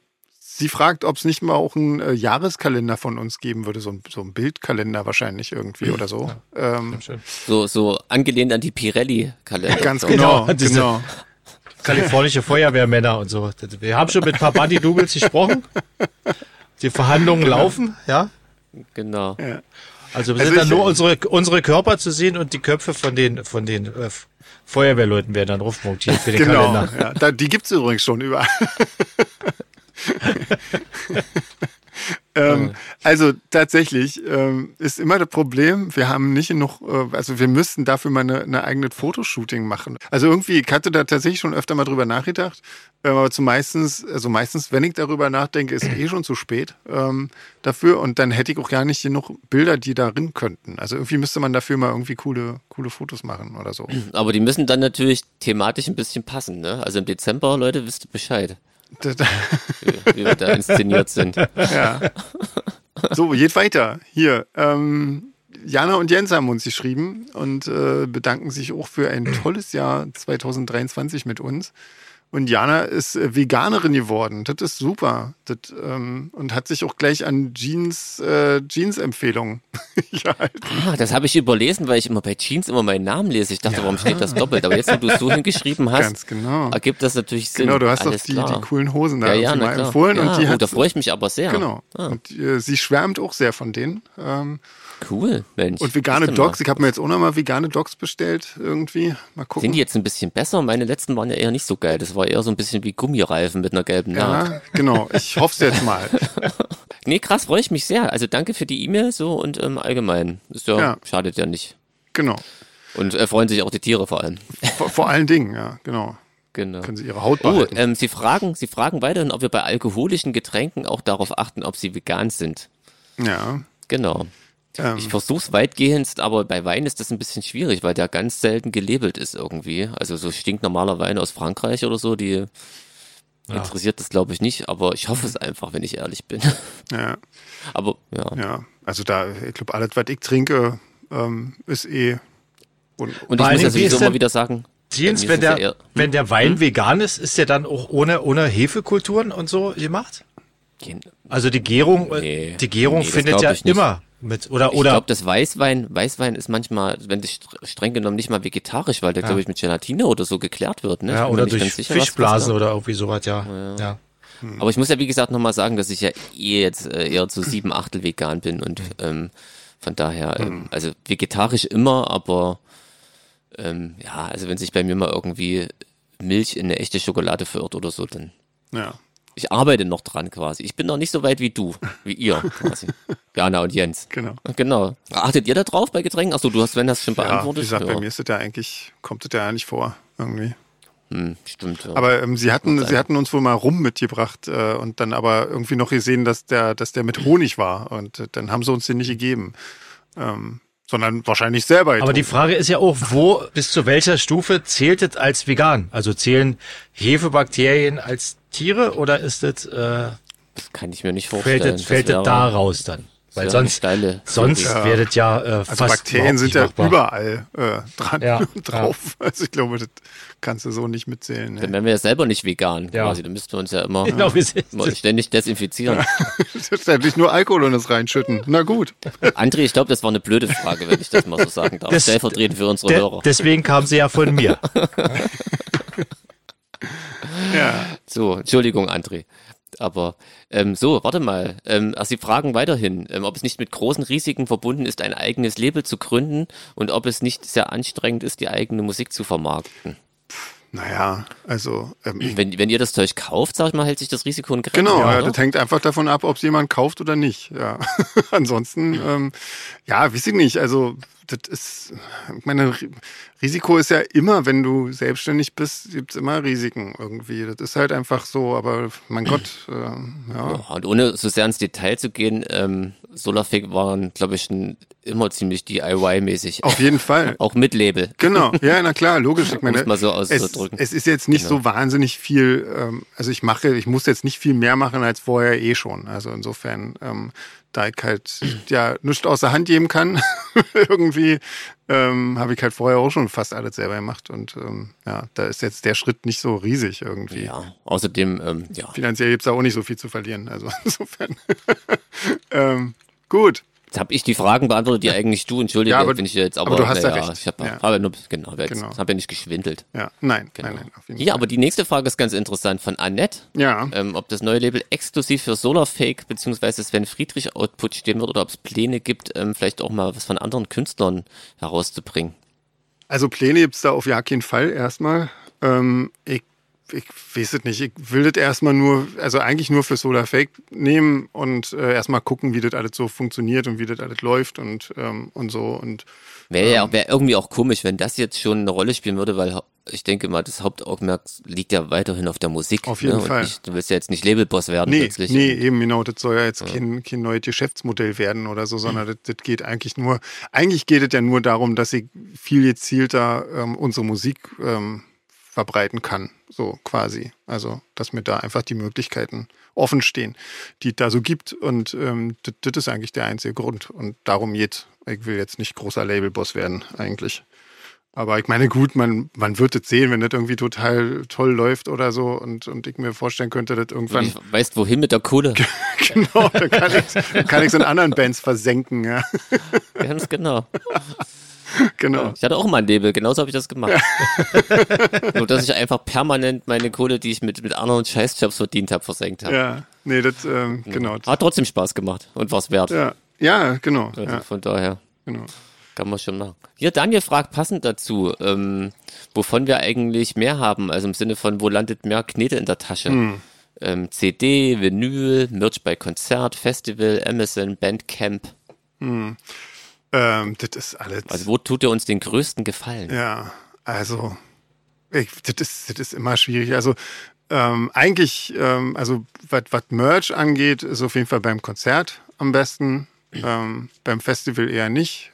Sie fragt, ob es nicht mal auch einen äh, Jahreskalender von uns geben würde, so ein, so ein Bildkalender wahrscheinlich irgendwie oder so. Ja, ähm, so, so angelehnt an die Pirelli-Kalender. Ganz genau, genau. genau. Kalifornische Feuerwehrmänner und so. Wir haben schon mit ein paar Buddy-Doubles gesprochen. Die Verhandlungen genau. laufen, ja. Genau. Ja. Also wir Also sind dann nur unsere, unsere Körper zu sehen und die Köpfe von den, von den äh, Feuerwehrleuten werden dann aufmontiert für den Genau, Kalender. ja, da, die gibt's übrigens schon überall. ähm, also tatsächlich ähm, ist immer das Problem, wir haben nicht genug, äh, also wir müssten dafür mal eine, eine eigene Fotoshooting machen. Also irgendwie, ich hatte da tatsächlich schon öfter mal drüber nachgedacht, ähm, aber zu meistens, also meistens, wenn ich darüber nachdenke, ist eh schon zu spät ähm, dafür und dann hätte ich auch gar nicht genug Bilder, die darin könnten. Also irgendwie müsste man dafür mal irgendwie coole, coole Fotos machen oder so. Aber die müssen dann natürlich thematisch ein bisschen passen, ne? Also im Dezember, Leute, wisst ihr Bescheid, wie, wie wir da inszeniert sind. Ja. So, geht weiter. Hier, ähm, Jana und Jens haben uns geschrieben und äh, bedanken sich auch für ein tolles Jahr 2023 mit uns. Und Jana ist äh, Veganerin geworden. Das ist super. Das, ähm, und hat sich auch gleich an Jeans, äh, Jeans-Empfehlungen gehalten. Ah, das habe ich überlesen, weil ich immer bei Jeans immer meinen Namen lese. Ich dachte, warum steht das doppelt? Aber jetzt, wo du es so hingeschrieben hast, Ganz genau. ergibt das natürlich Sinn. Genau, du hast doch Alles die, klar. die coolen Hosen da ja, ja, mal klar. empfohlen. ja, und die oh, hat, da freue ich mich aber sehr. Genau. Ah, Und äh, sie schwärmt auch sehr von denen. Ähm, cool, Mensch. und vegane. Dogs. Ich habe mir jetzt auch nochmal vegane Dogs bestellt irgendwie. Mal gucken. Sind die jetzt ein bisschen besser? Meine letzten waren ja eher nicht so geil. Das war eher so ein bisschen wie Gummireifen mit einer gelben Naht. Ja, genau. Ich hoffe es jetzt mal. Nee, krass, freue ich mich sehr. Also danke für die E-Mail so und ähm, allgemein. Ist ja, Ja. schadet ja nicht. Genau. Und äh, freuen sich auch die Tiere vor allem. Vor, vor allen Dingen, ja, genau. Genau. Können sie ihre Haut Oh, behalten. ähm, Sie fragen, Sie fragen weiterhin, ob wir bei alkoholischen Getränken auch darauf achten, ob sie vegan sind. ja. Genau. Ähm, Ich versuch's weitgehend, aber bei Wein ist das ein bisschen schwierig, weil der ganz selten gelabelt ist irgendwie. Also so stinknormaler Wein aus Frankreich oder so, die interessiert das glaube ich nicht, aber ich hoffe es einfach, wenn ich ehrlich bin. ja, aber ja. ja. Also da, ich glaube, alles, was ich trinke, ähm, ist eh. Und, Und ich muss ja sowieso denn- wieder sagen, Jeans, mir wenn es der, ja eher- wenn der Wein vegan ist, ist der dann auch ohne, ohne Hefekulturen und so gemacht? Also die Gärung, äh, Nee. die Gärung Nee, findet ja immer mit, oder, Ich oder, glaube, das Weißwein, Weißwein ist manchmal, wenn str- streng genommen nicht mal vegetarisch, weil der, glaube ich, mit Gelatine oder so geklärt wird. Ne? Ich ja, oder durch sicher, Fischblasen da- oder irgendwie sowas, ja. ja. Aber ich muss ja, wie gesagt, nochmal sagen, dass ich ja eh jetzt äh, eher zu sieben Achtel vegan bin und Mhm. ähm, von daher, ähm, also vegetarisch immer, aber ähm, ja, also wenn sich bei mir mal irgendwie Milch in eine echte Schokolade verirrt oder so, dann ja. Ich arbeite noch dran quasi. Ich bin noch nicht so weit wie du, wie ihr quasi. Jana und Jens. Genau. Genau. Achtet ihr da drauf bei Getränken? Achso, du hast Sven das schon Ja, beantwortet. wie gesagt, ja. bei mir ist das ja eigentlich, kommt das ja nicht vor, irgendwie. Hm, stimmt. Ja. Aber ähm, sie hatten, sie hatten uns wohl mal rum mitgebracht äh, und dann aber irgendwie noch gesehen, dass der, dass der mit Honig war und äh, dann haben sie uns den nicht gegeben, ähm, sondern wahrscheinlich selber. Aber die getrunken. Frage ist ja auch, wo, bis zu welcher Stufe zählt es als vegan? Also zählen Hefebakterien als Tiere oder ist es, äh, das kann ich mir nicht vorstellen. fällt es, fällt es da raus dann? Weil sonst, steile sonst wird es ja, äh, also fast Bakterien sind nicht ja machbar. überall äh, dran Ja, drauf. Also ich glaube, das kannst du so nicht mitzählen. Dann Ne? wären wir ja selber nicht vegan Ja. quasi. Dann müssten wir uns ja immer, Genau, wir sind, immer ständig desinfizieren. Natürlich nur Alkohol und das reinschütten. Na gut. André, ich glaube, das war eine blöde Frage, wenn ich das mal so sagen darf. Das- Stellvertretend für unsere de Hörer. deswegen kam sie ja von mir. Ja. So, Entschuldigung, André. Aber ähm, so, warte mal. Ähm, also Sie fragen weiterhin, ähm, ob es nicht mit großen Risiken verbunden ist, ein eigenes Label zu gründen und ob es nicht sehr anstrengend ist, die eigene Musik zu vermarkten. Naja, also ähm, Wenn, wenn ihr das Zeug kauft, sag ich mal, hält sich das Risiko in Grenzen. genau, ja, das hängt einfach davon ab, ob es jemand kauft oder nicht. Ja. Ansonsten, ähm, ja, weiß ich nicht. Also das ist, ich meine, Ri- Risiko ist ja immer, wenn du selbstständig bist, gibt's immer Risiken irgendwie. Das ist halt einfach so, aber mein Gott, ähm, ja. Ja, und ohne so sehr ins Detail zu gehen, ähm, Solarfake waren, glaube ich, schon immer ziemlich DIY-mäßig. Auf jeden Fall. Auch mit Label. Genau, ja, na klar, logisch. Ich meine, es mal so es, auszudrücken. Genau. es ist jetzt nicht so wahnsinnig viel, ähm, also ich mache, ich muss jetzt nicht viel mehr machen als vorher eh schon. Also insofern, ähm, da ich halt ja nichts aus der Hand geben kann, irgendwie, ähm, habe ich halt vorher auch schon fast alles selber gemacht. Und ähm, ja, da ist jetzt der Schritt nicht so riesig irgendwie. Ja, außerdem, ähm, ja, Finanziell gibt's da auch nicht so viel zu verlieren. Also insofern. ähm, gut. Jetzt habe ich die Fragen beantwortet, die eigentlich du, entschuldige, Ja, aber- bin ich jetzt, aber, aber du hast ja naja, recht. ich habe Ja. hab ja nur, genau, jetzt, Genau. hab ja nicht geschwindelt. Ja, nein, Genau. nein, nein, auf jeden Ja, Fall. aber die nächste Frage ist ganz interessant von Annette. Ja, Ähm, ob das neue Label exklusiv für Solarfake bzw. Sven Friedrich Output stehen wird oder ob es Pläne gibt, ähm, vielleicht auch mal was von anderen Künstlern herauszubringen. also Pläne gibt's da auf ja keinen Fall erstmal. Ähm, ich, ich weiß es nicht. Ich will das erstmal nur, also eigentlich nur für Solar Fake nehmen und äh, erstmal gucken, wie das alles so funktioniert und wie das alles läuft und, ähm, und so. Und Wäre ja wär irgendwie auch komisch, wenn das jetzt schon eine Rolle spielen würde, weil ich denke mal, das Hauptaugenmerk liegt ja weiterhin auf der Musik. Auf jeden ne? Fall. Nicht, du willst ja jetzt nicht Labelboss werden Nee, plötzlich. nee, eben genau. Das soll ja jetzt Kein, kein neues Geschäftsmodell werden oder so, sondern das, das geht eigentlich nur, eigentlich geht es ja nur darum, dass ich viel gezielter ähm, unsere Musik ähm, verbreiten kann, so quasi. Also, dass mir da einfach die Möglichkeiten offen stehen, die es da so gibt. Und ähm, das, ist eigentlich der einzige Grund. Und darum geht. Ich will jetzt nicht großer Labelboss werden, eigentlich. Aber ich meine, gut, man, man wird es sehen, wenn das irgendwie total toll läuft oder so und, und ich mir vorstellen könnte, dass irgendwann ich weißt, wohin mit der Kohle? genau, dann kann ich ich's in anderen Bands versenken, ja. Ganz genau. Genau. Ich hatte auch mal ein Label, genauso habe ich das gemacht. Nur, dass ich einfach permanent meine Kohle, die ich mit, mit anderen Scheißjobs verdient habe, versenkt habe. Ja. Nee, das, ähm, genau. Hat trotzdem Spaß gemacht und war's wert. Ja, ja genau. Also Ja, von daher. genau. Kann man schon machen. Hier, Daniel fragt passend dazu, ähm, wovon wir eigentlich mehr haben, also im Sinne von, wo landet mehr Knete in der Tasche? Hm. Ähm, CD, Vinyl, Merch bei Konzert, Festival, Amazon, Bandcamp. Ähm, das ist alles. Also wo tut ihr uns den größten Gefallen? Ja, also ich, das, ist, das ist immer schwierig. Also ähm, eigentlich, ähm, also was Merch angeht, ist auf jeden Fall beim Konzert am besten. Ähm, beim Festival eher nicht.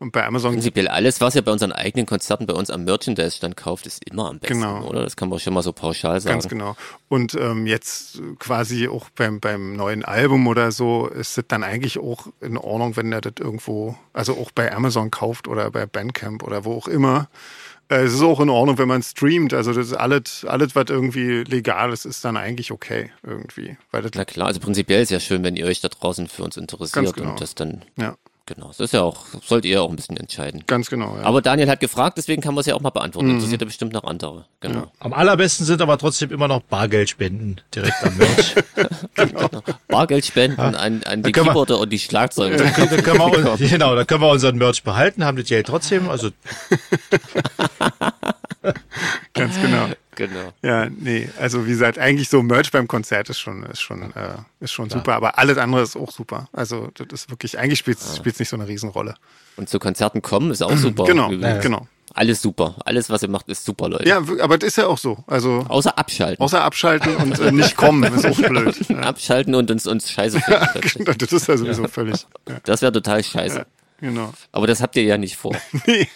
Und bei Amazon Prinzipiell alles, was ihr bei unseren eigenen Konzerten bei uns am Merchandise-Stand kauft, ist immer am besten, Genau. oder? Das kann man schon mal so pauschal sagen. Ganz genau. Und ähm, jetzt quasi auch beim, beim neuen Album oder so ist es dann eigentlich auch in Ordnung, wenn er das irgendwo, also auch bei Amazon kauft oder bei Bandcamp oder wo auch immer. Äh, es ist auch in Ordnung, wenn man streamt. Also das ist alles, alles, was irgendwie legal ist, ist dann eigentlich okay irgendwie. Weil Na klar, also prinzipiell ist ja schön, wenn ihr euch da draußen für uns interessiert genau. und das dann, ja, genau, das ist ja auch, sollt ihr auch ein bisschen entscheiden. ganz genau. Ja. Aber Daniel hat gefragt, deswegen kann man es ja auch mal beantworten. Mhm. Interessiert ja bestimmt noch andere. Genau. Am allerbesten sind aber trotzdem immer noch Bargeldspenden direkt am Merch. Bargeld spenden an, an die können wir- Keyboarder und die Schlagzeuger. da können wir, genau, da können wir unseren Merch behalten, haben das Geld trotzdem. Also ganz genau. Genau. Ja, nee, also wie gesagt, eigentlich so Merch beim Konzert ist schon, ist schon, äh, ist schon super, aber alles andere ist auch super. Also das ist wirklich, eigentlich spielt es nicht so eine Riesenrolle. Und zu Konzerten kommen ist auch super. Genau, Wir- genau. Alles super. Alles, was ihr macht, ist super, Leute. Ja, aber das ist ja auch so. Also Außer abschalten. außer abschalten und äh, nicht kommen, ist auch blöd. Ja. Abschalten und uns, uns scheiße finden. plötzlich. Das ist ja sowieso völlig. Ja, Das wäre total scheiße. genau. Aber das habt ihr ja nicht vor. Nee.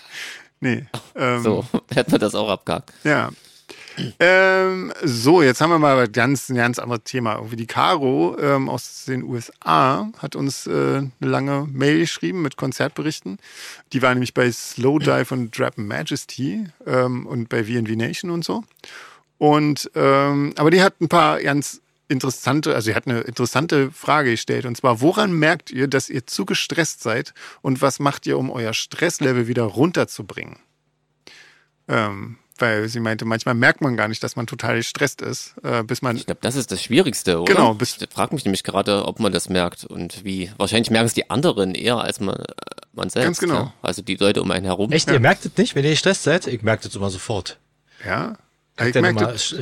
Nee. Ähm, So, hätten wir das auch abgehakt. Ja. Ähm, so, jetzt haben wir mal ein ganz, ein ganz anderes Thema. Irgendwie die Caro ähm, aus den USA hat uns äh, eine lange Mail geschrieben mit Konzertberichten. Die war nämlich bei Slowdive und Drap Majesty ähm, und bei VNV Nation und so. Und ähm, aber die hat ein paar ganz interessante, also sie hat eine interessante Frage gestellt und zwar, woran merkt ihr, dass ihr zu gestresst seid und was macht ihr, um euer Stresslevel wieder runterzubringen? Ähm, weil sie meinte, manchmal merkt man gar nicht, dass man total gestresst ist, äh, bis man Ich glaube, das ist das Schwierigste, oder? Genau, bis- Ich frage mich nämlich gerade, ob man das merkt und wie. Wahrscheinlich merken es die anderen eher als man, äh, man selbst. Ganz genau. Ja? Also die Leute um einen herum. echt, ihr merkt es nicht, wenn ihr gestresst seid? Ich merke das immer sofort. ja. Ich Ich merke das,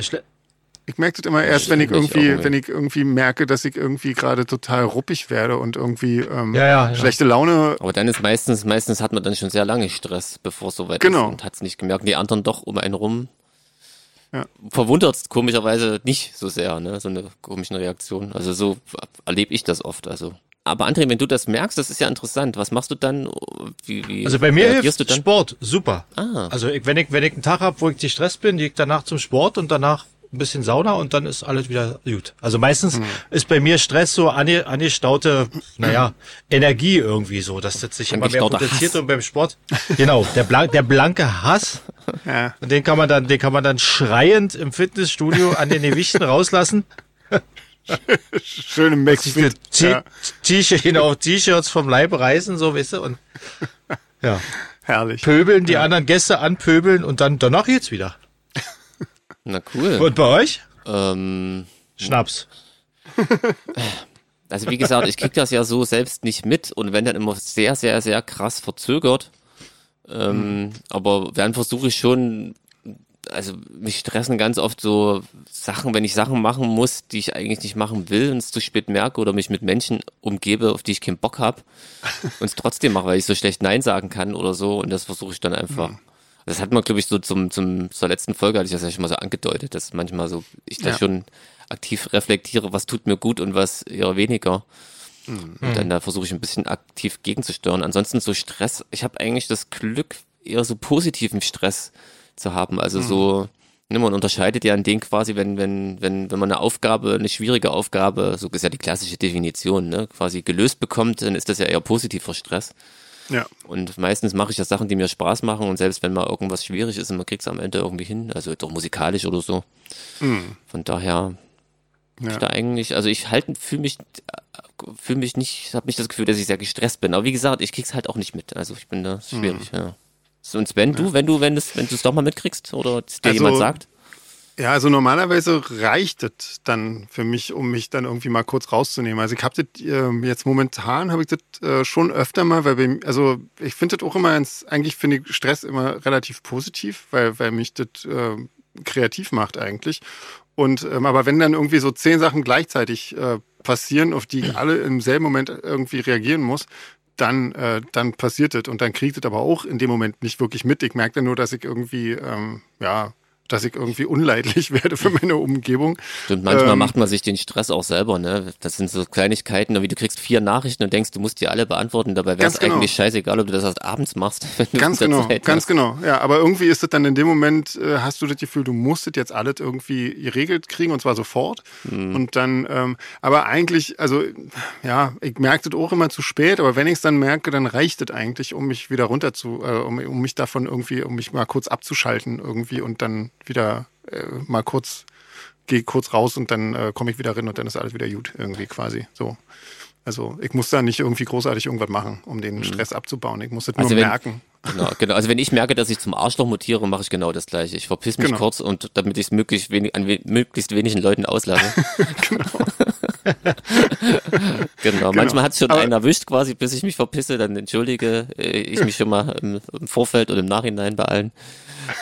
ich merk das immer erst, wenn ich irgendwie, wenn ich irgendwie merke, dass ich irgendwie gerade total ruppig werde und irgendwie ähm, Ja, ja, ja. schlechte Laune. Aber dann ist meistens, meistens hat man dann schon sehr lange Stress, bevor es soweit Genau. ist und hat es nicht gemerkt. Die anderen doch um einen rum. Ja. Verwundert es komischerweise nicht so sehr, ne? So eine komische Reaktion. Also so erlebe ich das oft. Also. Aber André, wenn du das merkst, das ist ja interessant. Was machst du dann? Wie, wie Also bei mir hilft du dann? Sport, super. Ah. Also ich, wenn ich wenn ich einen Tag habe, wo ich gestresst bin, gehe ich danach zum Sport und danach ein bisschen Sauna und dann ist alles wieder gut. Also meistens Hm. ist bei mir Stress so ange, angestaute, naja, Energie irgendwie so, dass das sich immer mehr potenziert Hass. und beim Sport. Genau, der, blank, der blanke Hass. Ja. Und den kann man dann, den kann man dann schreiend im Fitnessstudio an den Gewichten rauslassen. Schöne Sich eine McFit. T- Ja, T-Shirt, genau, T-Shirts vom Leib reißen, so, weißt du, und ja, herrlich. pöbeln, die anderen Gäste anpöbeln und dann danach geht's wieder. Na cool. Und bei euch? Ähm, Schnaps. also wie gesagt, ich krieg das ja so selbst nicht mit und wenn dann immer sehr, sehr, sehr krass verzögert. Ähm, Aber dann versuche ich schon, also mich stressen ganz oft so Sachen, wenn ich Sachen machen muss, die ich eigentlich nicht machen will und es zu spät merke oder mich mit Menschen umgebe, auf die ich keinen Bock habe und es trotzdem mache, weil ich so schlecht Nein sagen kann oder so und das versuche ich dann einfach. Das hat man, glaube ich, so zum, zum, zur letzten Folge hatte ich das ja schon mal so angedeutet, dass manchmal so ich da Ja. schon aktiv reflektiere, was tut mir gut und was eher weniger. Und dann da versuche ich ein bisschen aktiv gegenzusteuern. Ansonsten so Stress, ich habe eigentlich das Glück, eher so positiven Stress zu haben. Also so, ne, man unterscheidet ja in den quasi, wenn, wenn, wenn, wenn man eine Aufgabe, eine schwierige Aufgabe, so ist ja die klassische Definition, ne, quasi gelöst bekommt, dann ist das ja eher positiver Stress. Ja, Und meistens mache ich ja Sachen, die mir Spaß machen und selbst wenn mal irgendwas schwierig ist und man kriegt es am Ende irgendwie hin, also doch musikalisch oder so. Von daher ja. ich da eigentlich, also ich halt fühle mich fühle mich nicht, habe nicht das Gefühl, dass ich sehr gestresst bin. Aber wie gesagt, ich krieg's halt auch nicht mit. Also ich bin da ist schwierig, ja. So, Und Sven, du, wenn du, wenn es, wenn du es doch mal mitkriegst oder dir Also, jemand sagt? Ja, also normalerweise reicht es dann für mich, um mich dann irgendwie mal kurz rauszunehmen. Also ich habe das ähm, jetzt momentan habe ich das äh, schon öfter mal, weil bei, also ich finde das auch immer, ins, eigentlich finde ich Stress immer relativ positiv, weil weil mich das äh, kreativ macht eigentlich. Und ähm, aber wenn dann irgendwie so zehn Sachen gleichzeitig äh, passieren, auf die ich alle im selben Moment irgendwie reagieren muss, dann, äh, dann passiert das und dann kriegt es aber auch in dem Moment nicht wirklich mit. Ich merke dann nur, dass ich irgendwie, ähm, ja, dass ich irgendwie unleidlich werde für meine Umgebung. Stimmt, manchmal ähm, macht man sich den Stress auch selber, ne? Das sind so Kleinigkeiten, wie du kriegst vier Nachrichten und denkst, du musst die alle beantworten, dabei wäre es genau. eigentlich scheißegal, ob du das erst abends machst, Ganz genau, Zeit ganz hast. genau. Ja, aber irgendwie ist es dann in dem Moment, äh, hast du das Gefühl, du musst es jetzt alles irgendwie geregelt kriegen und zwar sofort. Mhm. Und dann, ähm, aber eigentlich, also ja, ich merke das auch immer zu spät, aber wenn ich es dann merke, dann reicht es eigentlich, um mich wieder runter zu, äh, um, um mich davon irgendwie, um mich mal kurz abzuschalten irgendwie und dann wieder äh, mal kurz, gehe kurz raus und dann äh, komme ich wieder rein und dann ist alles wieder gut irgendwie quasi so. Also ich muss da nicht irgendwie großartig irgendwas machen, um den Stress abzubauen. Ich muss das nur Mhm. Also wenn- merken. Genau, genau. Also wenn ich merke, dass ich zum Arschloch mutiere, mache ich genau das gleiche. Ich verpiss mich Genau. kurz und damit ich es möglichst wenig, an we möglichst wenigen Leuten auslasse. genau. Manchmal hat es schon Aber- einen erwischt quasi, bis ich mich verpisse, dann entschuldige äh, ich mich schon mal im, im Vorfeld und im Nachhinein bei allen.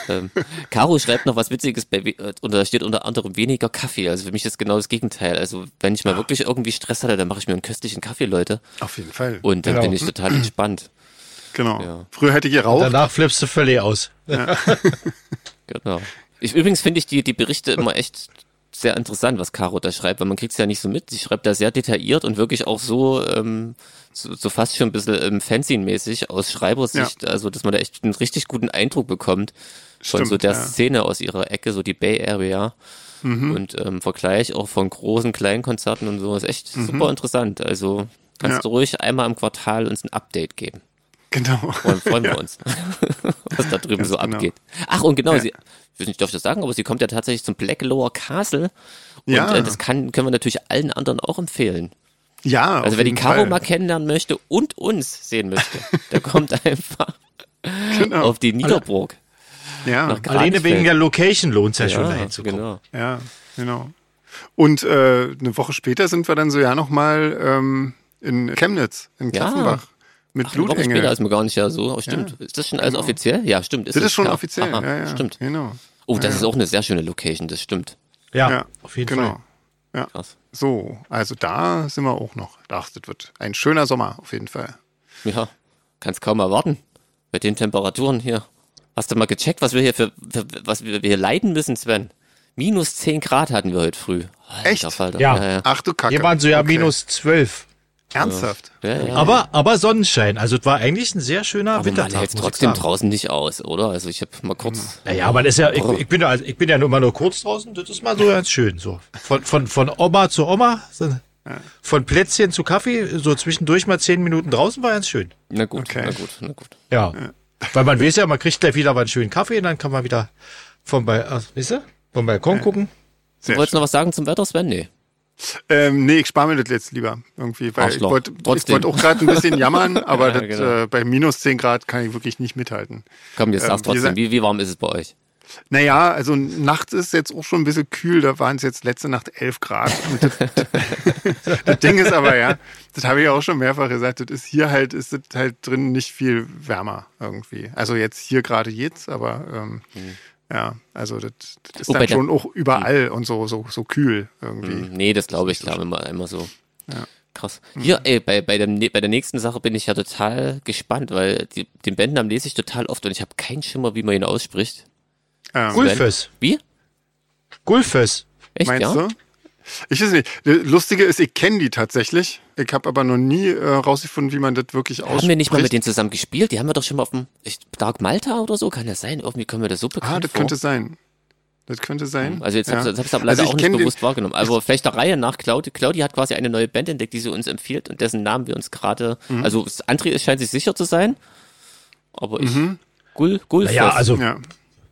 Ähm, Caro schreibt noch was Witziges, bei, we- äh, und da steht unter anderem weniger Kaffee. Also für mich ist genau das Gegenteil. Also wenn ich mal wirklich irgendwie Stress hatte, dann mache ich mir einen köstlichen Kaffee, Leute. Auf jeden Fall. Und dann Genau. bin ich total entspannt. Genau. Ja. Früher hätte ich geraucht. Danach flippst du völlig aus. Genau. Ich, übrigens finde ich die, die Berichte immer echt sehr interessant, was Caro da schreibt, weil man kriegt es ja nicht so mit. Sie schreibt da sehr detailliert und wirklich auch so, ähm, so, so fast schon ein bisschen ähm, Fanzine-mäßig aus Schreibersicht, also dass man da echt einen richtig guten Eindruck bekommt von Stimmt, so der ja. Mhm. Szene aus ihrer Ecke, so die Bay Area. Und ähm, Vergleich auch von großen, kleinen Konzerten und so ist echt super interessant. Also kannst Ja. du ruhig einmal im Quartal uns ein Update geben. Genau. Und freuen wir uns, was da drüben Ganz so genau. abgeht. Ach, und genau, Ja. sie, ich weiß nicht, darf ich das sagen, aber sie kommt ja tatsächlich zum Black Lower Castle. Und Ja. äh, das kann, können wir natürlich allen anderen auch empfehlen. Ja. Also wer die Caro Fall. mal kennenlernen möchte und uns sehen möchte, der kommt einfach Genau. auf die Niederburg. Ja. Alleine wegen der Location lohnt es ja, schon, Ja, dahin zu kommen. genau. Ja, genau. Und äh, eine Woche später sind wir dann so ja nochmal ähm, in Chemnitz, in Ja. Mit Ach, eine Woche später Blutengel. ist mir gar nicht ja so. Aber stimmt. Ist das schon alles Genau. offiziell? Ja, stimmt. Das ist es, schon ja. offiziell. Aha, ja, ja. Stimmt. Genau. Oh, das Ja, ist auch eine sehr schöne Location, das stimmt. Ja, Ja, auf jeden genau. Fall. Ja. Krass. So, also da sind wir auch noch. Ach, das wird ein schöner Sommer auf jeden Fall. Ja, kannst kaum erwarten. Bei den Temperaturen hier. Hast du mal gecheckt, was wir hier für, für was wir hier leiden müssen, Sven? Minus 10 Grad hatten wir heute früh. Alter, Echt? Falter. Ja. ja, ja. Ach du Kacke. Hier waren so ja Okay. minus 12. Ernsthaft? ja, ja. Aber, aber Sonnenschein. Also es war eigentlich ein sehr schöner Aber man Wintertag. hält muss ich trotzdem sagen. draußen nicht aus, oder? Also ich habe mal kurz. Naja, aber das ist ja, ich, ich bin ja, also ich bin ja nur mal nur kurz draußen. Das ist mal so ganz schön. So von, von, von Oma zu Oma, so, von Plätzchen zu Kaffee, so zwischendurch mal zehn Minuten draußen war ganz schön. Na gut, Okay. na gut, na gut. Ja. Weil man weiß ja, man kriegt gleich wieder mal einen schönen Kaffee und dann kann man wieder vom, Bal äh, weißt du, vom Balkon gucken. Sehr Du wolltest noch was sagen zum Wetter, Sven? Nee. Ähm, nee, ich spare mir das jetzt lieber irgendwie, weil Arschloch. ich wollte wollt auch gerade ein bisschen jammern, aber Ja, das, genau. äh, bei minus 10 Grad kann ich wirklich nicht mithalten. Komm, jetzt Ähm, sag's trotzdem. Wie, wie warm ist es bei euch? Naja, also nachts ist jetzt auch schon ein bisschen kühl, da waren es jetzt letzte Nacht 11 Grad. Das, das Ding ist aber, ja, das habe ich auch schon mehrfach gesagt, das ist hier halt, ist das halt drin nicht viel wärmer irgendwie. Also jetzt hier gerade jetzt, aber ähm, ja, also das, das ist Wobei dann der- schon auch überall und so, so, so kühl irgendwie. Hm, Nee, das glaube ich, so glaube immer, immer so. Ja. Krass. Hier, ey, bei, bei, dem, bei der nächsten Sache bin ich ja total gespannt, weil die, den Bandnamen lese ich total oft und ich habe keinen Schimmer, wie man ihn ausspricht. Ähm, Gulfes. Wie? Gulfes. Echt, Meinst ja? du? Ich weiß nicht. Das Lustige ist, ich kenne die tatsächlich. Ich habe aber noch nie äh, rausgefunden, wie man das wirklich ausspricht. Haben wir nicht mal mit denen zusammen gespielt? Die haben wir doch schon mal auf dem ich, Dark Malta oder so, kann das sein? Irgendwie kommen wir das so bekannt Ah, das vor. könnte sein. Das könnte sein. Also jetzt ja. hab's, das hab's aber Also leider ich auch nicht kenn den- bewusst wahrgenommen. Aber vielleicht der Reihe nach, Claudi, Claudi hat quasi eine neue Band entdeckt, die sie uns empfiehlt und dessen Namen wir uns gerade, Mhm. also André ist- scheint sich sicher zu sein, aber ich, Gul, Gulfes. Naja, also Ja.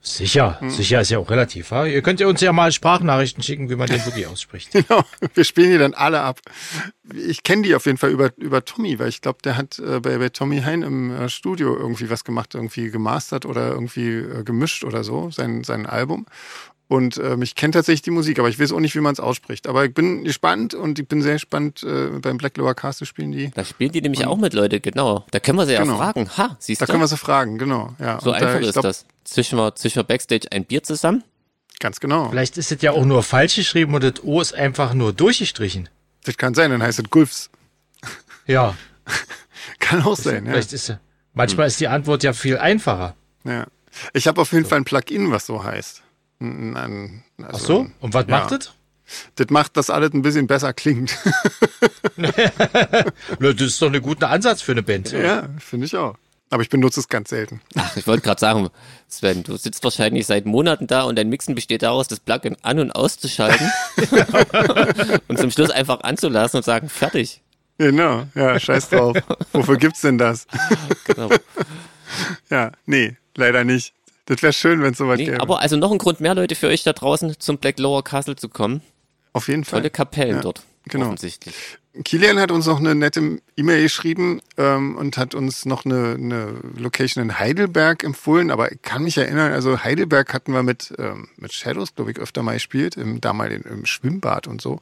Sicher. Sicher ist ja auch relativ. Ja? Ihr könnt ja uns ja mal Sprachnachrichten schicken, wie man den wirklich ausspricht. Genau, wir spielen die dann alle ab. Ich kenne die auf jeden Fall über, über Tommy, weil ich glaube, der hat äh, bei, bei Tommy Hein im äh, Studio irgendwie was gemacht, irgendwie gemastert oder irgendwie äh, gemischt oder so, sein, sein Album. Und ähm, ich kenne tatsächlich die Musik, aber ich weiß auch nicht, wie man es ausspricht. Aber ich bin gespannt und ich bin sehr gespannt, äh, beim Black Lower Castle spielen die. Da spielen die nämlich auch mit Leute, genau. Da können wir sie ja Genau. fragen. Ha, siehst Da du? können wir sie fragen, genau. Ja. so Und da, einfach ich ist glaub, das. Zwischen wir, zwischen wir Backstage ein Bier zusammen. Ganz genau. Vielleicht ist es ja auch nur falsch geschrieben und das O ist einfach nur durchgestrichen. Das kann sein, dann heißt es Gulfs. Ja, Kann auch sein, ja. vielleicht ist ja. Manchmal ist die Antwort ja viel einfacher. ja. Ich habe auf jeden Fall ein Plugin, was so heißt. Ein, ein, also Ach so? Und was ja. macht das? Das macht, dass alles ein bisschen besser klingt. Das ist doch ein guter Ansatz für eine Band. ja, finde ich auch. Aber ich benutze es ganz selten. Ach, ich wollte gerade sagen, Sven, du sitzt wahrscheinlich seit Monaten da und dein Mixen besteht daraus, das Plugin an- und auszuschalten und zum Schluss einfach anzulassen und sagen, fertig. Genau, ja, scheiß drauf. Wofür gibt's denn das? Genau. Ja, nee, leider nicht. Das wäre schön, wenn es soweit Nee, gäbe. aber also noch ein Grund mehr, Leute, für euch da draußen zum Black Lower Castle zu kommen. Auf jeden Fall. Tolle Kapellen Ja, dort. genau. Offensichtlich. Kilian hat uns noch eine nette E-Mail geschrieben ähm, und hat uns noch eine, eine Location in Heidelberg empfohlen. Aber ich kann mich erinnern, also Heidelberg hatten wir mit, ähm, mit Shadows, glaube ich, öfter mal gespielt, im, damals im, im Schwimmbad und so.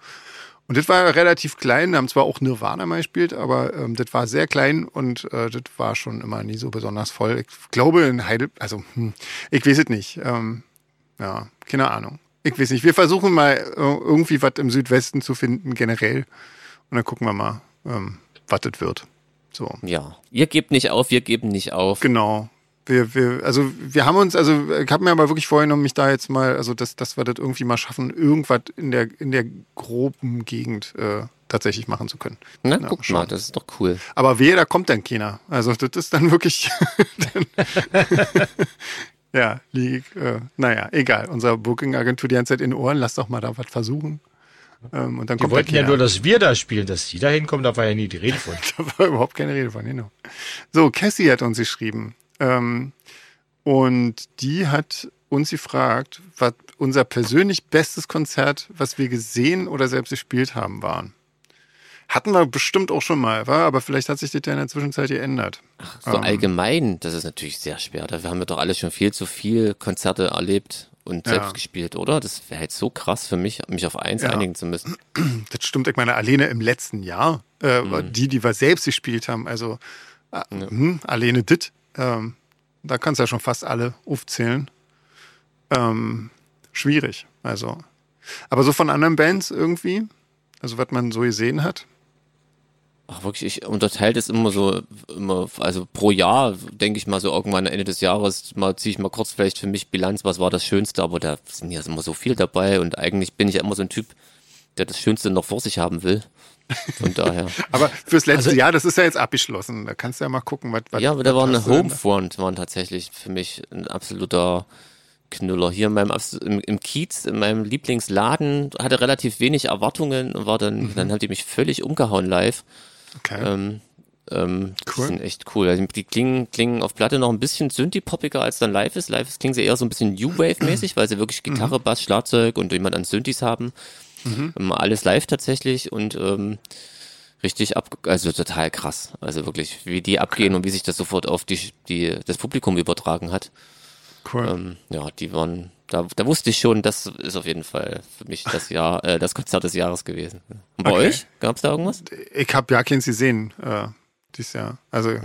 Und das war relativ klein, haben zwar auch Nirvana mal gespielt, aber ähm, das war sehr klein und äh, das war schon immer nie so besonders voll. Ich glaube in Heidelberg, also hm, ich weiß es nicht. Ähm, ja, keine Ahnung. Ich weiß nicht. Wir versuchen mal äh, irgendwie was im Südwesten zu finden, generell. Und dann gucken wir mal, ähm, was das wird. So, Ja. Ihr gebt nicht auf, wir geben nicht auf. genau. Wir, wir, also wir haben uns, also ich habe mir aber wirklich vorgenommen, mich da jetzt mal, also dass, dass wir das irgendwie mal schaffen, irgendwas in der, in der groben Gegend äh, tatsächlich machen zu können. Na, Ja, guck schon. mal, das ist doch cool. Aber wehe, da kommt dann keiner. Also das ist dann wirklich. dann, ja, lieg, äh, naja, egal. Unser Booking-Agentur die ganze Zeit in den Ohren, lass doch mal da was versuchen. Ähm, und dann Die kommt da wollten ja nur, dass wir da spielen, dass die da hinkommen, da war ja nie die Rede von. Da war überhaupt keine Rede von, genau. So, Cassie hat uns geschrieben. Ähm, und die hat uns gefragt, was unser persönlich bestes Konzert, was wir gesehen oder selbst gespielt haben, waren. Hatten wir bestimmt auch schon mal, war, aber vielleicht hat sich das ja in der Zwischenzeit geändert. So allgemein, das ist natürlich sehr schwer. Dafür haben wir doch alle schon viel zu viel Konzerte erlebt und Ja. selbst gespielt, oder? Das wäre halt so krass für mich, mich auf eins Ja. einigen zu müssen. Das stimmt, ich meine, alleine im letzten Jahr, äh, die, die wir selbst gespielt haben, also äh, hm, alleine dit, ähm, da kannst du ja schon fast alle aufzählen. Ähm, schwierig, also. Aber so von anderen Bands irgendwie, also was man so gesehen hat. Ach, wirklich, ich unterteile das immer so, immer, also pro Jahr, denke ich mal so irgendwann Ende des Jahres, mal ziehe ich mal kurz vielleicht für mich Bilanz, was war das Schönste, aber da sind ja immer so viel dabei und eigentlich bin ich ja immer so ein Typ, der das Schönste noch vor sich haben will. Von daher. Aber fürs letzte Also- Jahr, das ist ja jetzt abgeschlossen. Da kannst du ja mal gucken, was. was Ja, aber da war eine? Homefront, waren tatsächlich für mich ein absoluter Knüller. Hier in meinem, im, im Kiez, in meinem Lieblingsladen, hatte relativ wenig Erwartungen und war dann, dann haben die mich völlig umgehauen live. Okay. Ähm, ähm, Die Cool. sind echt cool. Also die klingen, klingen auf Platte noch ein bisschen Synthie-poppiger als dann live ist. Live ist, klingen sie eher so ein bisschen New Wave-mäßig, weil sie wirklich Gitarre, Bass, Schlagzeug und jemand an Synthes haben. Ähm, alles live tatsächlich und ähm, richtig ab, also total krass. Also wirklich, wie die abgehen und wie sich das sofort auf die, die, das Publikum übertragen hat. Cool. Ähm, ja, die waren, da, da wusste ich schon, das ist auf jeden Fall für mich das Jahr, äh, das Konzert des Jahres gewesen. Und bei Okay. euch? Gab's da irgendwas? Ich habe ja keins gesehen äh, dieses Jahr. Also,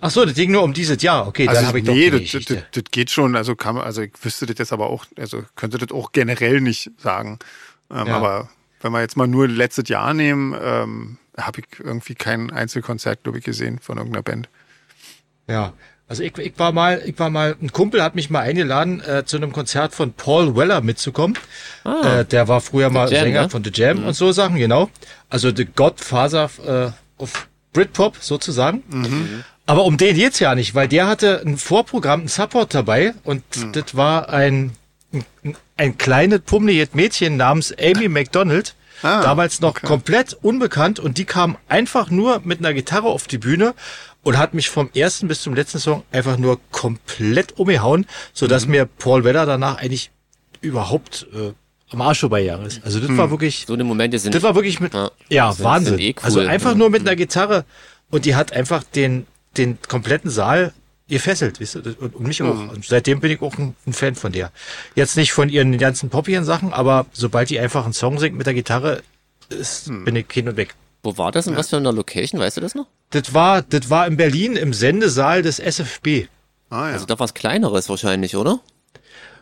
Ach so, das ging nur um dieses Jahr. Okay, also dann habe ich doch nee, die das, das, Geschichte. das, das geht schon. Also kann man, also ich wüsste das jetzt aber auch, also könnte das auch generell nicht sagen. Ähm, Ja. Aber wenn wir jetzt mal nur letztes Jahr nehmen, ähm, habe ich irgendwie kein Einzelkonzert, glaube ich, gesehen von irgendeiner Band. Ja, also ich, ich war mal, ich war mal, ein Kumpel hat mich mal eingeladen, äh, zu einem Konzert von Paul Weller mitzukommen. äh, der war früher mal Ah. Jam, Sänger ne? von The Jam und so Sachen, genau. Also The Godfather äh, of Britpop sozusagen. Aber um den geht's ja nicht, weil der hatte ein Vorprogramm, ein Support dabei und das war ein, ein, ein kleines pummeliges Mädchen namens Amy McDonald. Ah, damals noch okay. komplett unbekannt und die kam einfach nur mit einer Gitarre auf die Bühne und hat mich vom ersten bis zum letzten Song einfach nur komplett umgehauen, so dass Mhm. mir Paul Weller danach eigentlich überhaupt äh, am Arsch vorbeigegangen ist. Also das Mhm. war wirklich, So eine Momente sind. das war wirklich mit, Ja. ja, Sind- Wahnsinn. sind eh cool. Also einfach Ja. nur mit einer Gitarre und die hat einfach den, den kompletten Saal gefesselt, weißt du, und, und mich auch. Mhm. Und seitdem bin ich auch ein, ein Fan von der. Jetzt nicht von ihren ganzen poppigen Sachen, aber sobald die einfach einen Song singt mit der Gitarre, ist, Mhm. bin ich hin und weg. Wo war das und was für eine Location? Weißt du das noch? Das war, das war in Berlin im Sendesaal des SFB. Ah ja. Also da was Kleineres wahrscheinlich, oder?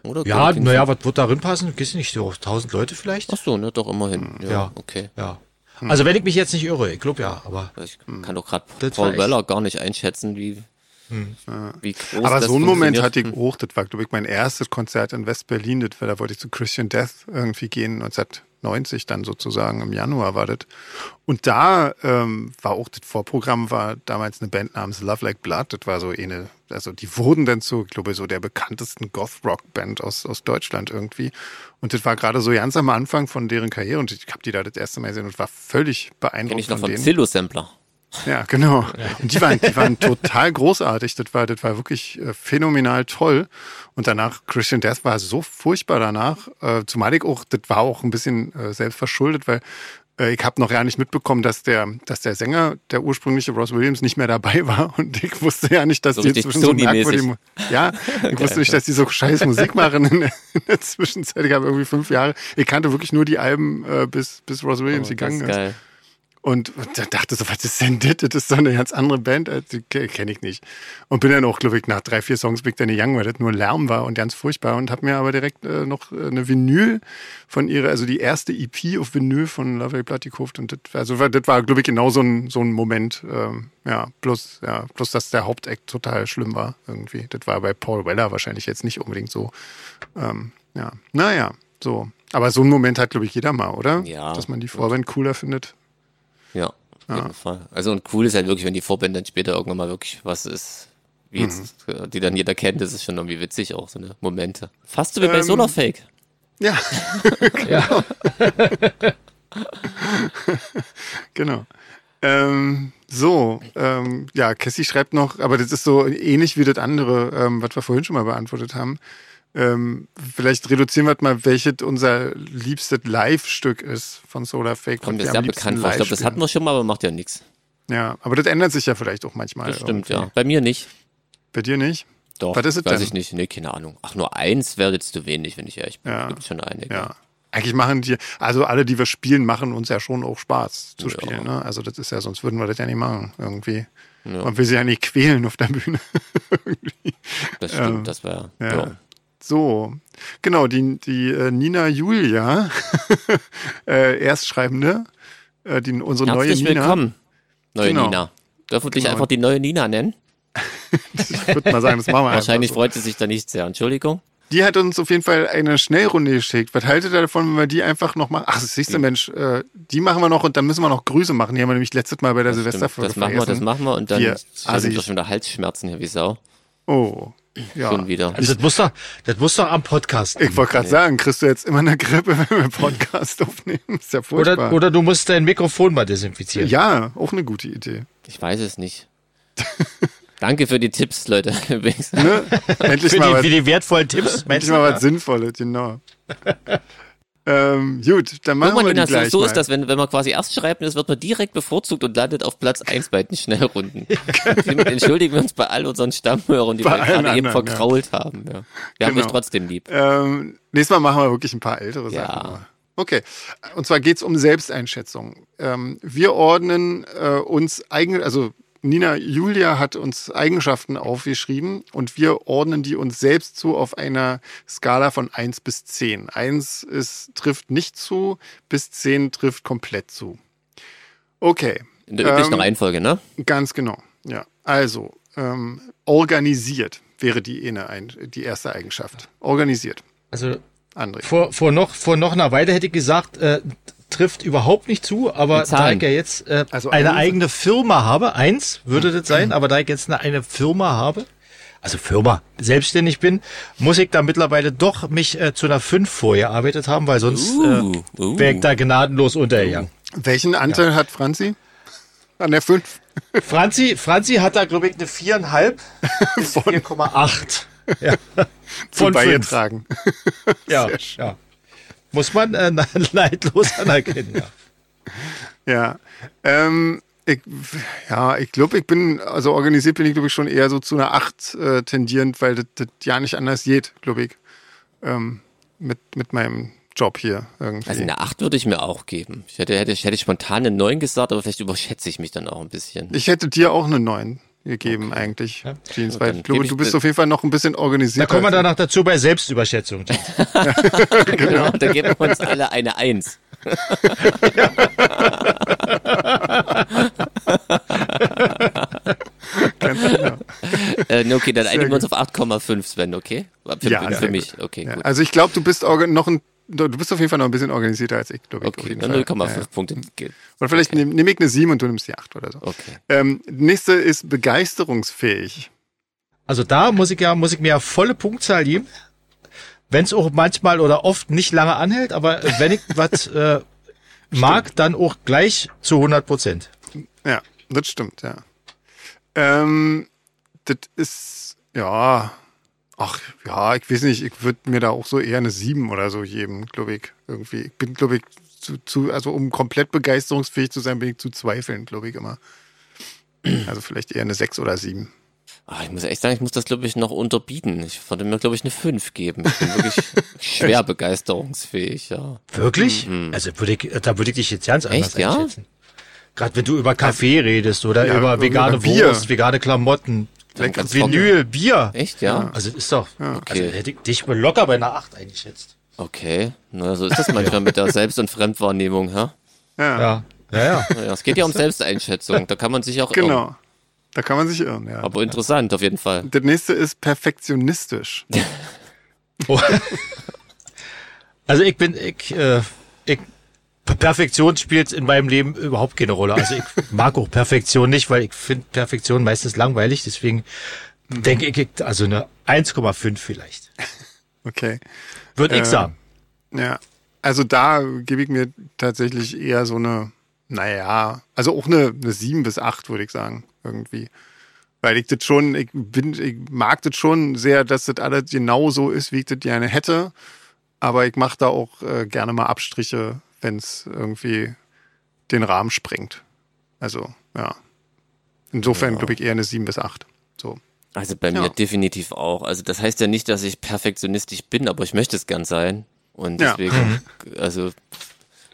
Oder? Ja, naja, was wird da drin passen? Gehst nicht so 1000 Leute vielleicht? Ach so, ne, doch immerhin. Ja, Ja. okay. Ja. Also wenn ich mich jetzt nicht irre, ich glaube ja, aber Ich kann doch gerade Paul Weller gar nicht einschätzen, wie, wie groß Aber das so einen Moment hatte ich auch, das war, glaube ich, mein erstes Konzert in West-Berlin, das war, da wollte ich zu Christian Death irgendwie gehen, 1990 dann sozusagen, im Januar war das. Und da ähm, war auch das Vorprogramm, war damals eine Band namens Love Like Blood, das war so eine, also die wurden dann zu, ich glaube, so der bekanntesten Goth-Rock-Band aus, aus Deutschland irgendwie. Und das war gerade so ganz am Anfang von deren Karriere und ich habe die da das erste Mal gesehen und war völlig Kenn beeindruckt ich noch von von. Zillow-Sampler. Ja, genau. Und die waren, die waren total großartig. Das war, das war wirklich äh, phänomenal toll. Und danach, Christian Death war so furchtbar danach. Äh, zumal ich auch, das war auch ein bisschen äh, selbst verschuldet, weil ich habe noch ja nicht mitbekommen, dass der, dass der Sänger, der ursprüngliche Ross Williams, nicht mehr dabei war. Und ich wusste ja nicht, dass So die inzwischen so Mu- Ja, ich wusste nicht, dass die so scheiß Musik machen in der, in der Zwischenzeit. Ich habe irgendwie fünf Jahre, ich kannte wirklich nur die Alben, bis, bis Ross Williams Oh, gegangen ist ist. geil. Und da dachte so, was ist denn das? Das ist so eine ganz andere Band, als die kenne ich nicht. Und bin dann auch, glaube ich, nach drei, vier Songs Big Danny Young, weil das nur Lärm war und ganz furchtbar. Und habe mir aber direkt äh, noch äh, eine Vinyl von ihrer, also die erste EP auf Vinyl von Lovely Blood gekauft. Und das, also das war, glaube ich, genau so ein, so ein Moment. Ähm, ja, plus, ja, plus, dass der Hauptakt total schlimm war irgendwie. Das war bei Paul Weller wahrscheinlich jetzt nicht unbedingt so. Ähm, ja, naja, so. Aber so einen Moment hat, glaube ich, jeder mal, oder? Ja. Dass man die Vorband cooler findet. Ja, auf jeden Fall. Also und cool ist halt wirklich, wenn die Vorband dann später irgendwann mal wirklich was ist, wie jetzt, Mhm. äh, die dann jeder kennt, das ist schon irgendwie witzig auch, so eine Momente. Fast so wie bei Ähm, Solarfake. Ja, ja. genau. Ähm, so, ähm, ja, Cassie schreibt noch, aber das ist so ähnlich wie das andere, ähm, was wir vorhin schon mal beantwortet haben. Ähm, vielleicht reduzieren wir mal, welches unser liebstes Live-Stück ist von Solar Fake. Kommt am liebsten bekannt vor. Ich glaube, das hatten wir schon mal, aber macht ja nichts. Ja, aber das ändert sich ja vielleicht auch manchmal. Das stimmt, irgendwie. ja. Bei mir nicht. Bei dir nicht? Doch, Was ist es weiß denn? ich nicht. Nee, keine Ahnung. Ach, nur eins wäre jetzt zu wenig, wenn ich ehrlich bin. Ja. Gibt schon einige. Ja. Eigentlich machen die, also alle, die wir spielen, machen uns ja schon auch Spaß zu Ja. spielen. Ne? Also das ist ja, sonst würden wir das ja nicht machen irgendwie. Ja. Man will sie ja nicht quälen auf der Bühne. Das stimmt, Ähm, das wäre. ja. Ja. So, genau, die, die äh, Nina Julia, äh, Erstschreibende, äh, die, unsere neue Herzlich Nina. willkommen, neue Genau. Nina. Dürfen wir dich Genau. einfach die neue Nina nennen? Ich würde mal sagen, das machen wir Wahrscheinlich einfach so. freut sie sich da nicht sehr. Entschuldigung. Die hat uns auf jeden Fall eine Schnellrunde geschickt. Was haltet ihr davon, wenn wir die einfach noch machen? Ach, das siehste Mensch, äh, die machen wir noch und dann müssen wir noch Grüße machen. Die haben wir nämlich letztes Mal bei der. Silvesterfolge das machen wir, das machen wir und dann wir Assis. doch schon wieder Halsschmerzen hier wie Sau. Oh, ja. Schon wieder. Also das muss doch, das muss doch am Podcast. Ich wollte gerade sagen, kriegst du jetzt immer eine Grippe, wenn wir Podcast aufnehmen? Ist ja furchtbar. Oder, oder du musst dein Mikrofon mal desinfizieren. ja, auch eine gute Idee. Ich weiß es nicht. Danke für die Tipps, Leute. Ne? Endlich Für mal die, was für die wertvollen Tipps. Endlich mal was Sinnvolles, genau. Ähm, gut, dann machen Guck mal, wir die Nina, gleich so, mal. ist das, wenn, wenn man quasi erst schreibt, das wird man direkt bevorzugt und landet auf Platz 1 bei den Schnellrunden. Entschuldigen wir uns bei all unseren Stammhörern, die Bei wir gerade eben anderen, ja. verkrault haben. Ja. Wir haben Genau. euch trotzdem lieb. Ähm, nächstes Mal machen wir wirklich ein paar ältere Ja. Sachen. mal. Okay, und zwar geht's um Selbsteinschätzung. Ähm, wir ordnen äh, uns eigen, also Nina Julia hat uns Eigenschaften aufgeschrieben und wir ordnen die uns selbst zu auf einer Skala von 1 bis 10. 1 ist, trifft nicht zu, bis 10 trifft komplett zu. Okay, In der üblichen Ähm, Reihenfolge, ne? ganz genau. Ja, also ähm, organisiert wäre die, eine, ein, die erste Eigenschaft. Organisiert, Also André. vor, vor, noch, vor noch einer Weile hätte ich gesagt, äh, trifft überhaupt nicht zu, aber da ich ja jetzt äh, Also eine eigene Firma habe, eins würde das sein, aber da ich jetzt eine, eine Firma habe, also Firma, selbstständig bin, muss ich da mittlerweile doch mich äh, zu einer 5 vorgearbeitet haben, weil sonst Uh, äh, uh. wäre ich da gnadenlos untergegangen. Welchen Anteil hat Franzi? An der 5? Franzi, Franzi hat da, glaube ich, eine 4,5 bis 4,8. Ja. zu Von fünf. beigetragen. Ja, Sehr schön. ja. Muss man äh, neidlos anerkennen, ja. Ja. Ähm, ich, ja, ich glaube, ich bin, also organisiert bin ich, glaube ich, schon eher so zu einer 8 äh, tendierend, weil das, das ja nicht anders geht, glaube ich. Ähm, mit, mit meinem Job hier irgendwie. Also eine 8 würde ich mir auch geben. Ich hätte, hätte, ich hätte spontan eine 9 gesagt, aber vielleicht überschätze ich mich dann auch ein bisschen. ich hätte dir auch eine 9 gegeben, eigentlich. Jeans, Ja, weil glaube, gebe ich du bist auf jeden Fall noch ein bisschen Da organisiert. kommen wir danach dazu bei Selbstüberschätzung. genau. Da geben wir uns alle eine 1. äh, nee, okay, dann einigen wir uns auf 8,5, Sven, okay? Für, Ja, für mich, okay, Ja, gut. also ich glaube, du bist noch ein, du bist auf jeden Fall noch ein bisschen organisierter als ich, glaube ich. auf Okay, jeden dann Fall. 0,5 Ja, ja. Punkte. geht. Oder vielleicht nehme nehm ich eine 7 und du nimmst die 8 oder so. Okay. Ähm, nächste ist begeisterungsfähig. Also da muss ich ja, muss ich mir ja volle Punktzahl geben. Wenn es auch manchmal oder oft nicht lange anhält, aber wenn ich was äh, mag, dann auch gleich zu 100 Prozent. Ja, das stimmt, ja. Ähm, das ist, ja, ach, ja, ich weiß nicht, ich würde mir da auch so eher eine 7 oder so geben, glaube ich, irgendwie. Ich bin, glaube ich, zu, zu, also um komplett begeisterungsfähig zu sein, bin ich zu zweifeln, glaube ich immer. Also vielleicht eher eine 6 oder 7. Ah, ich muss echt sagen, ich muss das, glaube ich, noch unterbieten. Ich würde mir, glaube ich, eine 5 geben. Ich bin wirklich schwer begeisterungsfähig, ja. Wirklich? Also würde ich, da würde ich dich jetzt ganz anders Echt, ja? einschätzen. Gerade wenn du über Kaffee redest oder Ja, über über vegane Bier. Wurst, vegane Klamotten, Ganz Vinyl, Bier. Echt, ja? Also ist doch, also Okay. hätte ich dich mal locker bei einer 8 eingeschätzt. Okay. Na, so ist das manchmal mit der Selbst- und Fremdwahrnehmung, ja? Ja, Ja, ja, ja. Ja, es geht ja um Selbsteinschätzung. Da kann man sich auch irren. genau. Da kann man sich irren, ja. Aber interessant, auf jeden Fall. das nächste ist perfektionistisch. Oh. Also ich bin, ich, äh, ich, Perfektion spielt in meinem Leben überhaupt keine Rolle. Also ich mag auch Perfektion nicht, weil ich finde Perfektion meistens langweilig. Deswegen denke ich, also eine 1,5 vielleicht. Okay. Würde ich Äh, sagen. Ja, also da gebe ich mir tatsächlich eher so eine, naja, also auch eine, eine 7 bis 8, würde ich sagen, irgendwie. Weil ich das schon, ich bin, ich mag das schon sehr, dass das alles genau so ist, wie ich das gerne hätte. Aber ich mache da auch äh, gerne mal Abstriche, wenn es irgendwie den Rahmen sprengt. Also, ja. Insofern glaube ich eher eine 7 bis 8. So. Also bei Ja. mir definitiv auch. Also das heißt ja nicht, dass ich perfektionistisch bin, aber ich möchte es gern sein. Und Ja. deswegen, also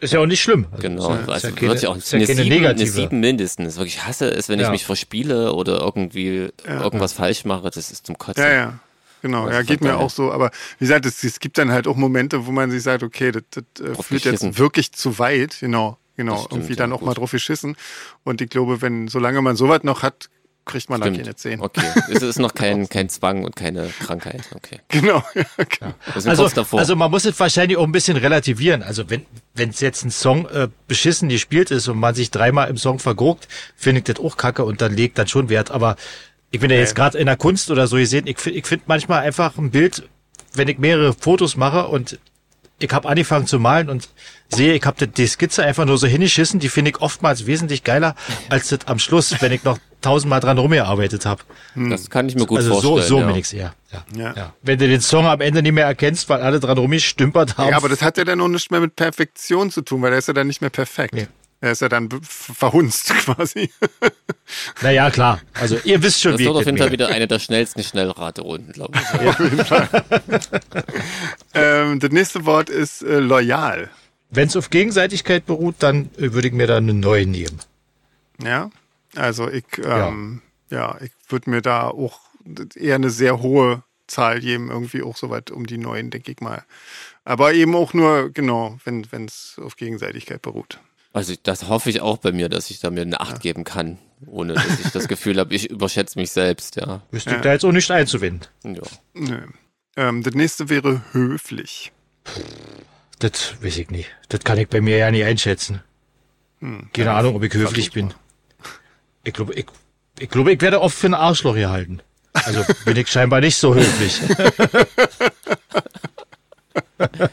Ist ja auch nicht schlimm. Also genau, Ist ja, also ist ja keine, auch ist ja eine, keine sieben, eine negative. sieben mindestens. Wirklich, ich hasse es, wenn ich Ja. mich verspiele oder irgendwie irgendwas falsch mache. Das ist zum Kotzen. Ja, ja. Genau, ja, geht mir daher. auch so. Aber wie gesagt, es, es gibt dann halt auch Momente, wo man sich sagt, okay, das, das äh, führt jetzt wirklich zu weit. Genau, genau. Stimmt, Irgendwie dann ja, auch gut. mal drauf geschissen. Und ich glaube, wenn, solange man sowas noch hat, kriegt man da Stimmt. keine 10. Okay, es ist noch kein, kein Zwang und keine Krankheit. Okay. Genau, ja, genau. Also, also man muss es wahrscheinlich auch ein bisschen relativieren. Also wenn wenn es jetzt ein Song äh, beschissen gespielt ist und man sich dreimal im Song verguckt, finde ich das auch kacke und dann legt dann schon Wert. Aber ich bin ja jetzt gerade in der Kunst oder so gesehen, ich, find- ich finde manchmal einfach ein Bild, wenn ich mehrere Fotos mache und ich habe angefangen zu malen und sehe, ich habe die Skizze einfach nur so hingeschissen, die finde ich oftmals wesentlich geiler als das am Schluss, wenn ich noch tausendmal dran rumgearbeitet habe. Das kann ich mir gut also vorstellen. so, so ja. bin ich's eher. Ja. Ja. Ja. Wenn du den Song am Ende nicht mehr erkennst, weil alle dran rumgestümpert haben. Ja, aber das hat ja dann noch nicht mehr mit Perfektion zu tun, weil der ist ja dann nicht mehr perfekt. Nee. Er ist ja dann verhunzt quasi. naja, klar. Also ihr wisst schon, Das wie wird ich auf jeden das Fall wieder eine der schnellsten Schnellraterunden, glaube ich. ähm, das nächste Wort ist äh, loyal. Wenn es auf Gegenseitigkeit beruht, dann äh, würde ich mir da einen neuen nehmen. Ja, also ich, ähm, ja. ich würde mir da auch eher eine sehr hohe Zahl geben, irgendwie auch so weit um die neun, denke ich mal. Aber eben auch nur, genau, wenn es auf Gegenseitigkeit beruht. Also das hoffe ich auch bei mir, dass ich da mir eine Acht geben kann, ohne dass ich das Gefühl habe, ich überschätze mich selbst, ja. Wüsste ich da jetzt auch nicht einzuwenden. ja. Nö. Ähm, das nächste wäre höflich. Das weiß ich nicht. Das kann ich bei mir ja nicht einschätzen. Keine Ahnung, ob ich höflich bin. Ich glaube, ich, ich, glaube, ich werde oft für ein Arschloch gehalten. Also bin ich scheinbar nicht so höflich.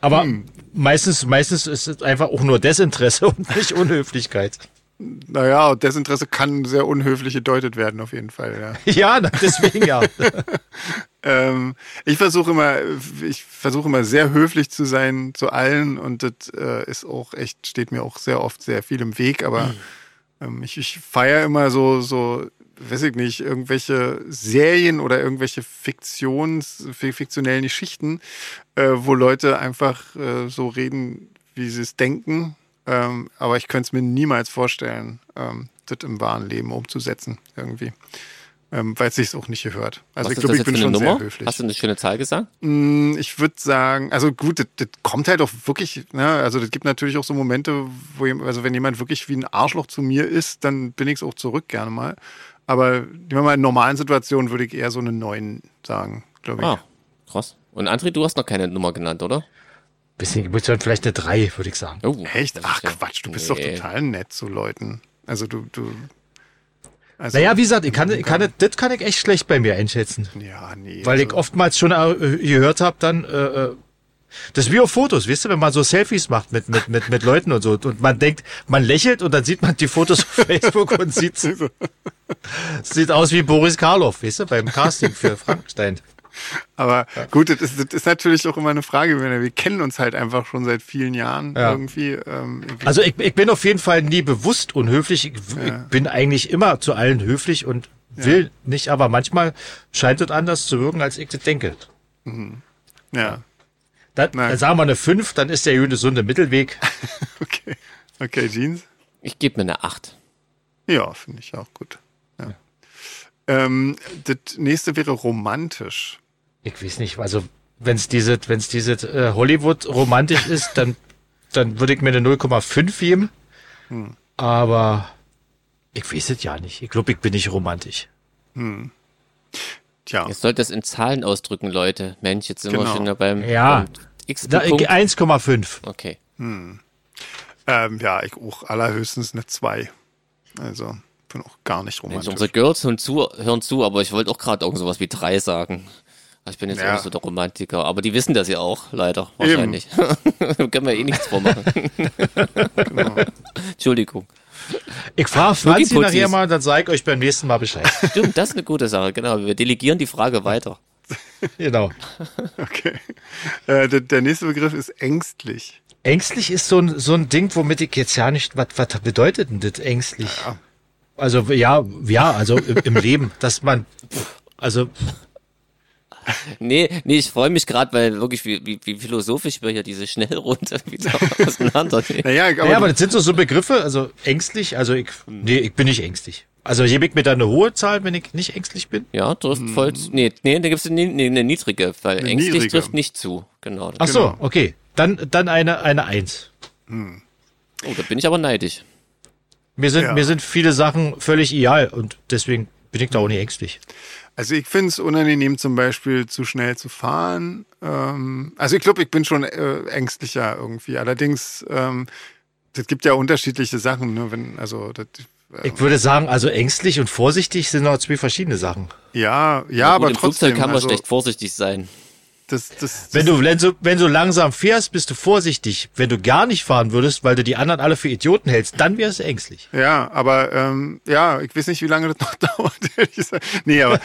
Aber meistens, meistens ist es einfach auch nur Desinteresse und nicht Unhöflichkeit. Naja, Desinteresse kann sehr unhöflich gedeutet werden, auf jeden Fall, ja. Ja, deswegen ja. Ähm, ich versuche immer, ich versuche immer sehr höflich zu sein zu allen und das äh, ist auch echt, steht mir auch sehr oft sehr viel im Weg, aber ähm, ich, ich feiere immer so, so, weiß ich nicht, irgendwelche Serien oder irgendwelche Fiktions, fi- fiktionellen Geschichten, äh, wo Leute einfach äh, so reden, wie sie es denken. Ähm, aber ich könnte es mir niemals vorstellen, ähm, das im wahren Leben umzusetzen, irgendwie. Ähm, weil es sich auch nicht gehört. Also Was ich glaube, ich bin schon Nummer? sehr höflich. Hast du eine schöne Zahl gesagt? Mm, Ich würde sagen, also gut, das, das kommt halt auch wirklich, ne, also das gibt natürlich auch so Momente, wo, also wenn jemand wirklich wie ein Arschloch zu mir ist, dann bin ich es auch zurück gerne mal. Aber nehmen wir mal in normalen Situationen würde ich eher so eine 9 sagen, glaube ich. Ah, krass. Und André, du hast noch keine Nummer genannt, oder? Bisschen, ich dann vielleicht eine 3, würde ich sagen. Oh, Echt? Ach ja- Quatsch, du bist Nee. doch total nett zu Leuten. Also du, du. Also, Naja, wie gesagt, ich kann, ich kann, das kann ich echt schlecht bei mir einschätzen. Ja, nee. Weil ich also, oftmals schon äh, gehört habe, dann, äh, äh, das ist wie auf Fotos, weißt du, wenn man so Selfies macht mit, mit, mit, mit Leuten und so. Und man denkt, man lächelt und dann sieht man die Fotos auf Facebook und sieht, sieht aus wie Boris Karloff, weißt du, beim Casting für Frankenstein. Aber gut, das ist, das ist natürlich auch immer eine Frage. Wir wir kennen uns halt einfach schon seit vielen Jahren Ja. irgendwie. Ähm, Also ich, ich bin auf jeden Fall nie bewusst unhöflich. Ich, ich bin eigentlich immer zu allen höflich und will nicht, aber manchmal scheint es anders zu wirken, als ich das denke. ja, Dann, dann sagen wir eine 5, dann ist der gesunde Mittelweg. okay. Okay, Jeans. Ich gebe mir eine 8. Ja, finde ich auch gut. Ja. Ähm, das nächste wäre romantisch. Ich weiß nicht, also wenn es diese, wenn es diese äh, Hollywood romantisch ist, dann dann würde ich mir eine 0,5 geben. Aber ich weiß es ja nicht. Ich glaube, ich bin nicht romantisch. Tja, Ihr sollt das in Zahlen ausdrücken, Leute. Mensch, jetzt sind Genau. wir schon da beim, Ja. x Da, ich, Punkt. 1,5. Okay. ähm, ja, ich auch allerhöchstens eine 2. Also, bin auch gar nicht Mensch, romantisch. unsere Girls hören zu, hören zu, aber ich wollte auch gerade irgend sowas wie 3 sagen. Ich bin jetzt Ja. auch nicht so der Romantiker, aber die wissen das ja auch, leider, wahrscheinlich. Können wir eh nichts vormachen. Genau. Entschuldigung. Ich frage Franzi Putzis. nachher mal, dann sage ich euch beim nächsten Mal Bescheid. Stimmt, das ist eine gute Sache, genau. Wir delegieren die Frage weiter. genau. Okay. Äh, der, der nächste Begriff ist ängstlich. Ängstlich ist so ein, so ein Ding, womit ich jetzt ja nicht, was, was bedeutet denn das ängstlich? Ja. Also ja, ja, also im, im Leben, dass man, also Nee, nee, ich freue mich gerade, weil wirklich, wie, wie, wie philosophisch wir hier diese Schnellrunde wieder auseinandernehmen. Naja, aber, ja, aber das sind so, so Begriffe, also ängstlich, also ich, nee, ich bin nicht ängstlich. Also gebe ich mir da eine hohe Zahl, wenn ich nicht ängstlich bin? Ja, trifft voll. zu- Nee, nee, da gibt's eine, nee, eine niedrige, weil Eine ängstlich niedrige. trifft nicht zu. Genau. Ach so, Genau. okay. Dann, dann eine, eine Eins. Oh, da bin ich aber neidisch. Mir sind, Ja. mir sind viele Sachen völlig egal und deswegen bin ich da auch nicht ängstlich. Also ich finde es unangenehm, zum Beispiel zu schnell zu fahren. Ähm, also ich glaube, ich bin schon äh, ängstlicher irgendwie. Allerdings, ähm, es gibt ja unterschiedliche Sachen. Ne? Wenn, also das, äh, Ich würde sagen, also ängstlich und vorsichtig sind noch zwei verschiedene Sachen. ja, ja, Gut, aber Im trotzdem. Flugzeug kann man also, schlecht vorsichtig sein. Das, das, Wenn du, wenn, du, wenn du langsam fährst, bist du vorsichtig. Wenn du gar nicht fahren würdest, weil du die anderen alle für Idioten hältst, dann wärst du ängstlich. Ja, aber ähm, ja, ich weiß nicht, wie lange das noch dauert. ehrlich gesagt. nee, aber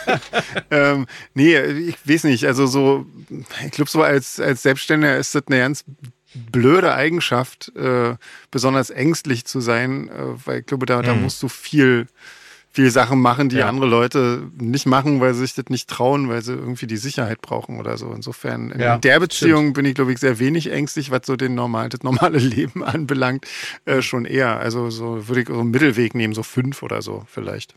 ähm, nee, ich weiß nicht. Also so, ich glaube so als als Selbstständiger ist das eine ganz blöde Eigenschaft, äh, besonders ängstlich zu sein, äh, weil ich glaube, da, da musst du viel viel Sachen machen, die Ja. andere Leute nicht machen, weil sie sich das nicht trauen, weil sie irgendwie die Sicherheit brauchen oder so. Insofern, in Ja, der Beziehung bin ich, glaube ich, sehr wenig ängstlich, was so den normal, das normale Leben anbelangt, äh, schon eher. Also so würde ich so einen Mittelweg nehmen, so fünf oder so vielleicht.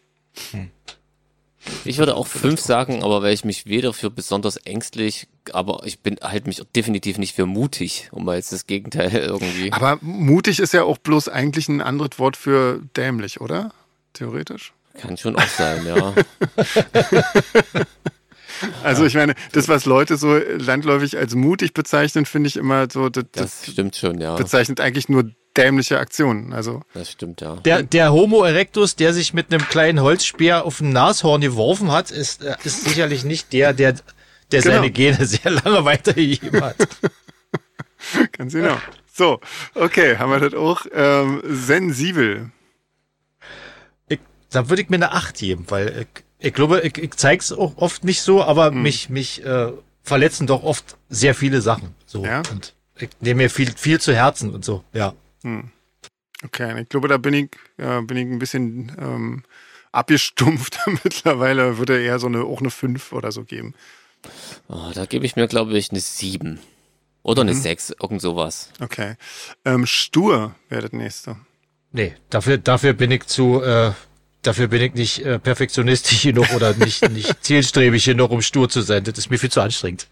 Ich würde auch fünf sagen, aber weil ich mich weder für besonders ängstlich, aber ich bin halt mich definitiv nicht für mutig, um mal jetzt das Gegenteil irgendwie. Aber mutig ist ja auch bloß eigentlich ein anderes Wort für dämlich, oder? Theoretisch. Kann schon auch sein, ja. Also ich meine, das, was Leute so landläufig als mutig bezeichnen, finde ich immer so, das, Das das stimmt schon, ja. bezeichnet eigentlich nur dämliche Aktionen. Also Das stimmt, ja. Der, der Homo erectus, der sich mit einem kleinen Holzspeer auf ein Nashorn geworfen hat, ist, äh, ist sicherlich nicht der, der, der Genau. seine Gene sehr lange weitergegeben hat. ganz genau. So, okay, haben wir das auch. Ähm, sensibel. Da würde ich mir eine 8 geben, weil ich, ich glaube, ich, ich zeig's auch oft nicht so, aber Hm. mich, mich äh, verletzen doch oft sehr viele Sachen. So. Ja? Und ich nehme mir viel, viel zu Herzen und so, ja. Okay, ich glaube, da bin ich, ja, bin ich ein bisschen ähm, abgestumpft mittlerweile. Würde eher so eine auch eine 5 oder so geben. Oh, da gebe ich mir, glaube ich, eine sieben. Oder Mhm. eine sechs, irgend sowas. Okay. Ähm, stur wäre das nächste. Nee, dafür, dafür bin ich zu, äh, dafür bin ich nicht äh, perfektionistisch genug oder nicht, nicht zielstrebig genug, um stur zu sein. Das ist mir viel zu anstrengend.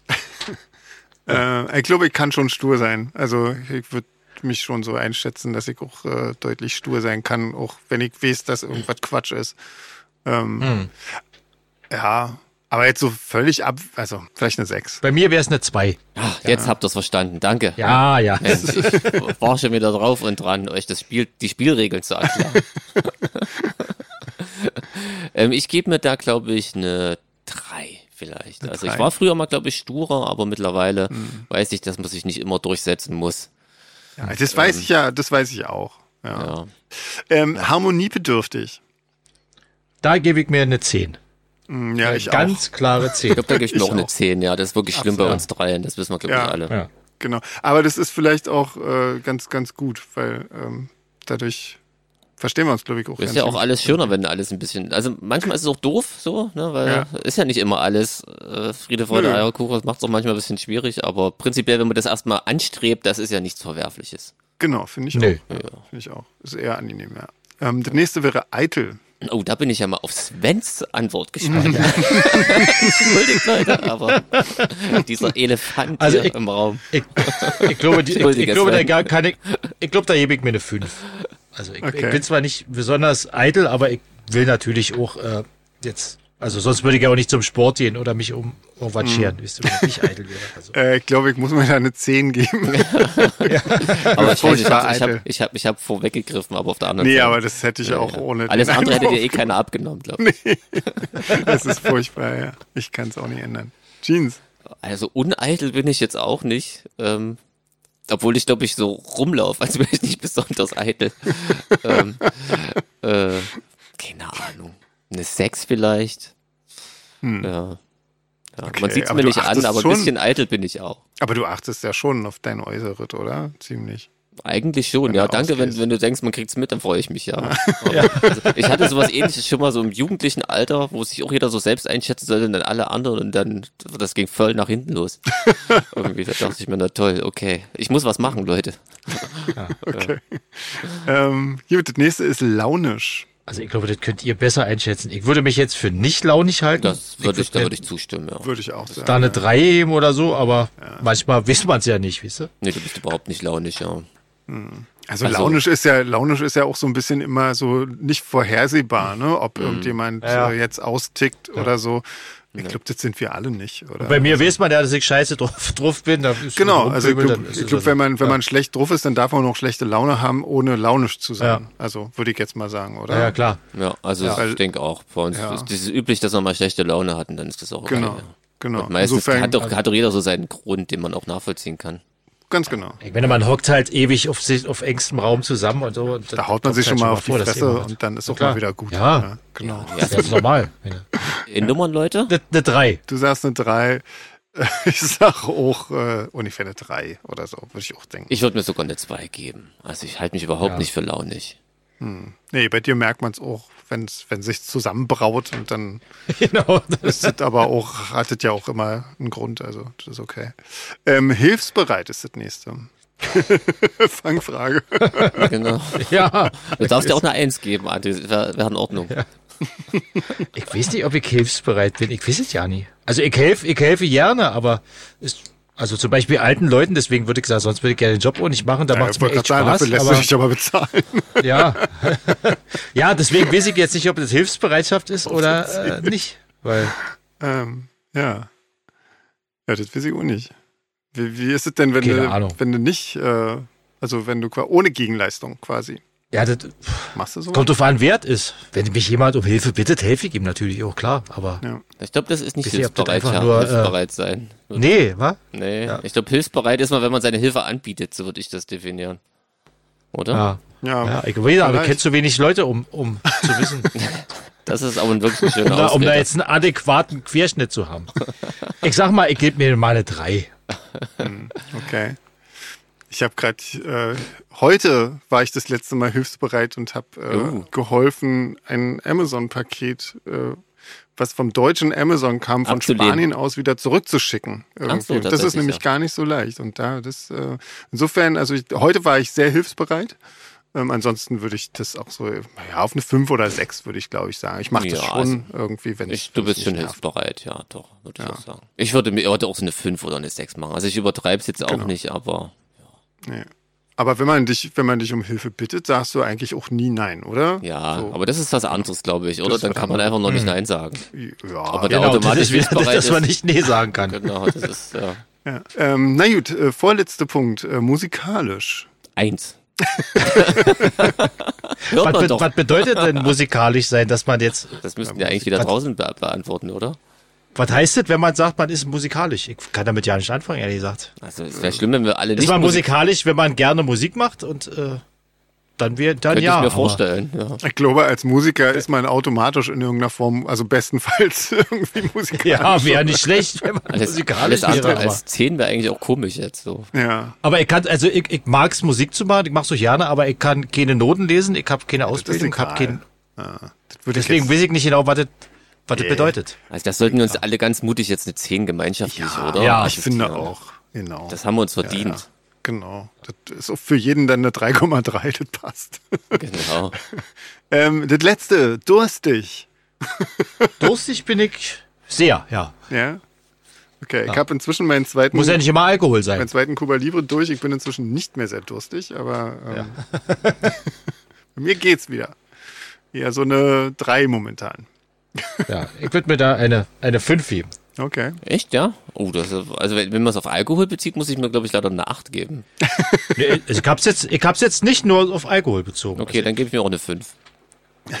Äh, ich glaube, ich kann schon stur sein. Also ich würde mich schon so einschätzen, dass ich auch äh, deutlich stur sein kann, auch wenn ich weiß, dass irgendwas Quatsch ist. Ähm, Hm. Ja, aber jetzt so völlig ab, also vielleicht eine 6. Bei mir wäre es eine 2. Ah, jetzt habt ihr es verstanden. Danke. Ja, ja. Mensch, ich war schon wieder drauf und dran, euch das Spiel, die Spielregeln zu erklären. ähm, ich gebe mir da, glaube ich, eine drei vielleicht. also ich drei. war früher mal, glaube ich, sturer, aber mittlerweile weiß ich, dass man sich nicht immer durchsetzen muss. Ja, das weiß ich ja, das weiß ich auch. Ja. Ja. Ähm, harmoniebedürftig. Da gebe ich mir eine 10. Hm, Ja, ich Ganz klare 10. Ich glaube, da gebe ich mir Ich auch eine auch. 10. 10, ja. Das ist wirklich schlimm bei Absolut. uns dreien, das wissen wir, glaube ich, Ja. alle. Ja. Genau. Aber das ist vielleicht auch äh, ganz, ganz gut, weil ähm, dadurch verstehen wir uns, glaube ich, auch. Ist ja auch alles schöner, wenn alles ein bisschen. Also manchmal ist es auch doof, so, ne, weil Ja. ist ja nicht immer alles äh, Friede, Freude. Eierkuchen. Das macht es auch manchmal ein bisschen schwierig, aber prinzipiell, wenn man das erstmal anstrebt, das ist ja nichts Verwerfliches. Genau, finde ich Nö. auch. Ja, Finde ich auch. Ist eher angenehm, ja. Ähm, das nächste wäre eitel. Oh, da bin ich ja mal auf Svens Antwort gespannt. Entschuldigt, Leute, aber dieser Elefant Also hier ich- im Raum. Ich, ich glaube, die, ich, glaube, da kann ich, ich glaube, da gebe ich mir eine 5. Also ich, Okay. ich bin zwar nicht besonders eitel, aber ich will natürlich auch äh, jetzt, also sonst würde ich ja auch nicht zum Sport gehen oder mich um irgendwas scheren, wisst ihr, wenn ich eitel wäre. Also. Äh, ich glaube, ich muss mir da eine 10 geben. Aber ich, ich Furchtbar habe ich hab, eitel. ich hab, ich hab vorweggegriffen, aber auf der anderen nee, Seite. aber das hätte ich auch ohne. Alles andere hätte dir eh keiner abgenommen, glaube ich. Das ist furchtbar, ja. Ich kann es auch nicht ändern. Jeans. Also uneitel bin ich jetzt auch nicht. Ähm, obwohl ich glaube ich so rumlaufe, als wäre ich nicht besonders eitel. ähm, äh, keine Ahnung. Eine Sechs vielleicht. Ja. ja. Okay, Man sieht es mir nicht an, aber ein bisschen eitel bin ich auch. Aber du achtest ja schon auf dein Äußeres, oder? Ziemlich. Eigentlich schon, Wenn ja. du Danke, wenn, ausgehst. wenn du denkst, man kriegt's mit, dann freue ich mich ja. Also, ich hatte sowas ähnliches schon mal so im jugendlichen Alter, wo sich auch jeder so selbst einschätzen sollte und dann alle anderen und dann, das ging voll nach hinten los. Irgendwie, da dachte ich mir, na toll, okay. Ich muss was machen, Leute. Ähm, hier, das nächste ist launisch. also ich glaube, das könnt ihr besser einschätzen. Ich würde mich jetzt für nicht launig halten. Das würde ich, da würd würde ich zustimmen, ja. Würde ich auch sagen. da eine 3 geben oder so, aber manchmal weiß man es ja nicht, wisst ihr? Nee, du bist überhaupt nicht launig, ja. Also, Also- launisch ist ja, launisch ist ja auch so ein bisschen immer so nicht vorhersehbar, ne? Ob irgendjemand Ja. äh, jetzt austickt oder so. Ich glaube, das sind wir alle nicht, oder? Bei mir weiß man ja, dass ich scheiße drauf, drauf bin. Da ist Genau, also ich glaube, glaub, so. wenn man, wenn man schlecht drauf ist, dann darf man auch schlechte Laune haben, ohne launisch zu sein. Ja. Also würde ich jetzt mal sagen, oder? Ja, ja, klar. Ja, also Ja. ich denke auch, bei uns Ja. ist es üblich, dass wir mal schlechte Laune hatten, dann ist das auch okay. Genau. Ja. genau. Und meistens Insofern, hat doch, hat doch jeder so seinen Grund, den man auch nachvollziehen kann. Ganz genau. Ich meine, man hockt halt ewig auf, sich, auf engstem Raum zusammen und so. Und Da haut man sich schon mal auf die vor, Fresse und dann ist auch klar. mal wieder gut. Ja. genau. Das ist normal. In Nummern, Leute? eine 3. Du sagst eine 3. Ich sag auch äh, ungefähr eine 3 oder so, würde ich auch denken. Ich würde mir sogar eine 2 geben. Also ich halte mich überhaupt Ja. nicht für launig. Nee, bei dir merkt man es auch, wenn's, wenn sich zusammenbraut und dann genau. ist es aber auch, hat es ja auch immer einen Grund, also das ist okay. Ähm, hilfsbereit ist das nächste. Fangfrage. Genau. Ja. Du darfst dir auch eine 1 geben, Adi. Wäre wär in Ordnung. Ich weiß nicht, ob ich hilfsbereit bin. Ich weiß es ja nie. Also ich helfe, ich helfe gerne, aber ist, also zum Beispiel alten Leuten, deswegen würde ich sagen, sonst würde ich gerne den Job auch nicht machen, da macht es mir echt sagen, Spaß. dafür lässt aber, du dich aber bezahlen. ja. ja, deswegen weiß ich jetzt nicht, ob das Hilfsbereitschaft ist oder äh, nicht. Weil, ähm, ja. Ja, das weiß ich auch nicht. Wie, wie ist es denn, wenn Keine du, Ahnung. wenn du nicht, äh, also wenn du ohne Gegenleistung quasi, ja, das machst du so? kommt drauf an, wert ist. Wenn mich jemand um Hilfe bittet, helfe ich ihm natürlich auch, klar. Aber Ja. Ich glaube, das ist nicht das hilfsbereit, einfach ja. nur, äh, hilfsbereit sein. nee, wa? Nee, Ja. ich glaube, hilfsbereit ist man, wenn man seine Hilfe anbietet, so würde ich das definieren. Oder? Ja. Ja, Ja, ich weiß, aber Vielleicht. kennst zu wenig Leute, um, um zu wissen, Das ist aber wirklich ein schöner um, da, um da jetzt einen adäquaten Querschnitt zu haben. Ich sag mal, ich gebe mir mal eine 3. okay. Ich habe gerade, äh, heute war ich das letzte Mal hilfsbereit und habe äh, Oh. geholfen, ein Amazon-Paket, äh, was vom deutschen Amazon kam, von. Spanien aus wieder zurückzuschicken. So, das ist nämlich ja. gar nicht so leicht. Und da, das, äh, insofern, also ich, heute war ich sehr hilfsbereit. Ähm, ansonsten würde ich das auch so, ja, auf eine 5 oder 6 würde ich, glaube ich, sagen. Ich mache das Ja, schon irgendwie, wenn Ich, du bist schon hilfsbereit, ja, doch, würde ich Ja. auch sagen. Ich würde mir heute auch so eine 5 oder eine 6 machen. Also ich übertreibe es jetzt auch Genau. nicht, aber Nee. Aber wenn man dich, wenn man dich um Hilfe bittet, sagst du eigentlich auch nie nein, oder? ja, So. aber das ist was anderes, glaube ich, oder? Dann kann man einfach noch nicht Nein sagen. Ja, Aber Genau, das automatisch ist wieder, dass man nicht Nee sagen kann. Genau, das ist ja. ja. Ähm, na gut, äh, vorletzter Punkt, äh, musikalisch. Eins. Was, be doch. was bedeutet denn musikalisch sein, dass man jetzt, Das müssten ja eigentlich wieder draußen be beantworten, oder? Was heißt das, wenn man sagt, man ist musikalisch? Ich kann damit ja nicht anfangen, ehrlich gesagt. Also es wäre schlimm, wenn wir alle Ist nicht man Musik musikalisch, wenn man gerne Musik macht und äh, dann wir, dann könnte ja. ich mir vorstellen. Ja. Ich glaube, als Musiker ist man automatisch in irgendeiner Form, also bestenfalls irgendwie musikalisch. Ja, wäre nicht schlecht, wenn man Alles, musikalisch alles andere wäre. Als 10 wäre eigentlich auch komisch jetzt so. Ja, aber ich kann, also ich, ich mag's Musik zu machen, ich mach's so gerne, aber ich kann keine Noten lesen, ich habe keine ist Ausbildung, ich hab egal. kein, Ja, das würde ich deswegen weiß ich nicht genau, was das, was das Nee. bedeutet. Also das sollten wir uns alle ganz mutig jetzt eine 10 gemeinschaftlich, ja, oder? Ja, ich finde auch. Genau. Das haben wir uns verdient. Ja, genau. Das ist auch für jeden dann eine 3,3, das passt. Genau. ähm, das letzte, durstig. Durstig bin ich sehr, ja. Ja. Okay, ich habe inzwischen meinen zweiten, Muss ja nicht immer Alkohol sein. meinen zweiten Cuba Libre durch. Ich bin inzwischen nicht mehr sehr durstig, aber ähm, bei mir geht's wieder. Eher so eine 3 momentan. Ja, ich würde mir da eine, eine 5 geben. Okay. Echt, ja? Oh, das ist, also wenn, wenn man es auf Alkohol bezieht, muss ich mir, glaube ich, leider eine 8 geben. Nee, Ich hab's jetzt, ich hab's jetzt nicht nur auf Alkohol bezogen. Okay, dann gebe ich mir auch eine 5.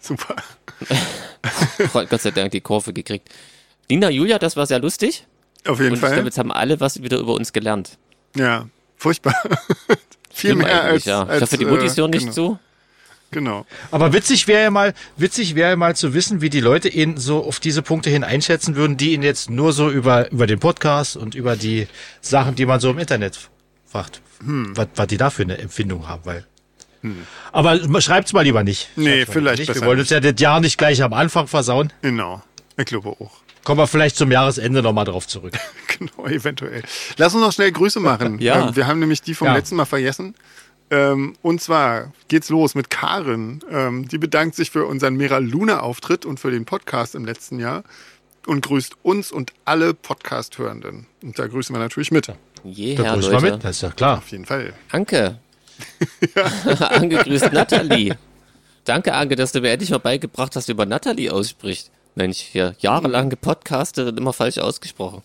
Super. Gott sei Dank die Kurve gekriegt. Nina, Julia, das war sehr lustig. Auf jeden Und ich Fall. glaube, jetzt haben alle was wieder über uns gelernt. Ja, furchtbar. Viel Schlimm mehr eigentlich, als, ja. als ich hoffe, die Muttis äh, hören nicht genau, zu. Genau. Aber witzig wäre ja mal, witzig wäre ja mal zu wissen, wie die Leute ihn so auf diese Punkte hin einschätzen würden, die ihn jetzt nur so über, über den Podcast und über die Sachen, die man so im Internet fragt. Hm. Was, was die da für eine Empfindung haben, weil. Aber schreibt's mal lieber nicht. Nee, Schreibt's vielleicht nicht. Wir wollen uns ja das Jahr nicht gleich am Anfang versauen. Genau. Ich glaube auch. Kommen wir vielleicht zum Jahresende nochmal drauf zurück. Genau, eventuell. Lass uns noch schnell Grüße machen. Ja. Wir haben nämlich die vom Ja. letzten Mal vergessen. Ähm, und zwar geht's los mit Karin. Ähm, die bedankt sich für unseren Mera Luna-Auftritt und für den Podcast im letzten Jahr und grüßt uns und alle Podcast-Hörenden. Und da grüßen wir natürlich mit. Auf Da Jeher, grüßen wir Leute. mit, das ist ja klar. jeden Fall. Anke. Angegrüßt Nathalie. Danke, Anke, dass du mir endlich mal beigebracht hast, wie man Nathalie ausspricht. Mensch, hier jahrelang gepodcastet und immer falsch ausgesprochen.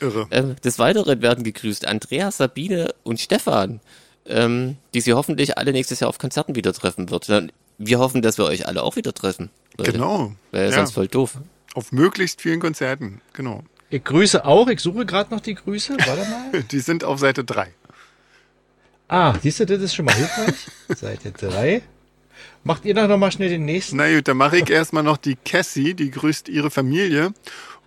Irre. Ähm, des Weiteren werden gegrüßt Andreas, Sabine und Stefan, ähm, die sie hoffentlich alle nächstes Jahr auf Konzerten wieder treffen wird. Wir hoffen, dass wir euch alle auch wieder treffen. Leute. Genau. Wäre ja Ja. sonst voll doof. Auf möglichst vielen Konzerten. Genau. Ich grüße auch. Ich suche gerade noch die Grüße. Warte mal. Die sind auf Seite 3. Ah, siehst du, das ist schon mal hilfreich. Seite 3. Macht ihr doch noch mal schnell den nächsten. Na gut, dann mache ich erstmal noch die Cassie, die grüßt ihre Familie.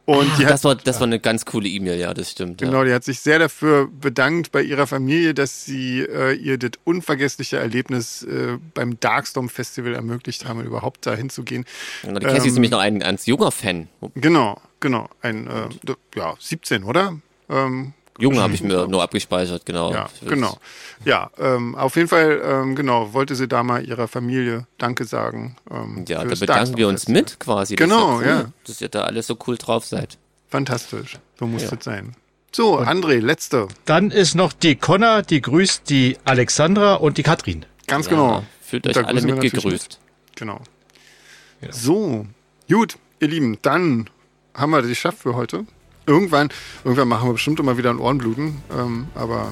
Und hat, Das war, das war eine ganz coole E-Mail, ja, das stimmt. genau, Ja. die hat sich sehr dafür bedankt bei ihrer Familie, dass sie äh, ihr das unvergessliche Erlebnis äh, beim Darkstorm Festival ermöglicht haben, überhaupt da hinzugehen. Genau, die Cassie ist Ähm, nämlich noch ein ganz junger Fan. Genau, genau. Ein, äh, ja, 17, oder? Ähm, Jung habe ich mir nur abgespeichert, genau. Ja, genau. Ja, ähm, auf jeden Fall, ähm, genau, wollte sie da mal ihrer Familie Danke sagen. Ähm, Ja, da bedanken wir uns mit quasi. Genau, das ja, cool, ja. Dass ihr da alle so cool drauf seid. Fantastisch. So muss Ja. das sein. So, André, letzte. Dann ist noch die Connor, die grüßt die Alexandra und die Katrin. Ganz Ja, genau. Fühlt Und euch alle mitgegrüßt. mit. Genau. So, gut, ihr Lieben, dann haben wir das geschafft für heute. Irgendwann, irgendwann machen wir bestimmt immer wieder ein Ohrenbluten, ähm, aber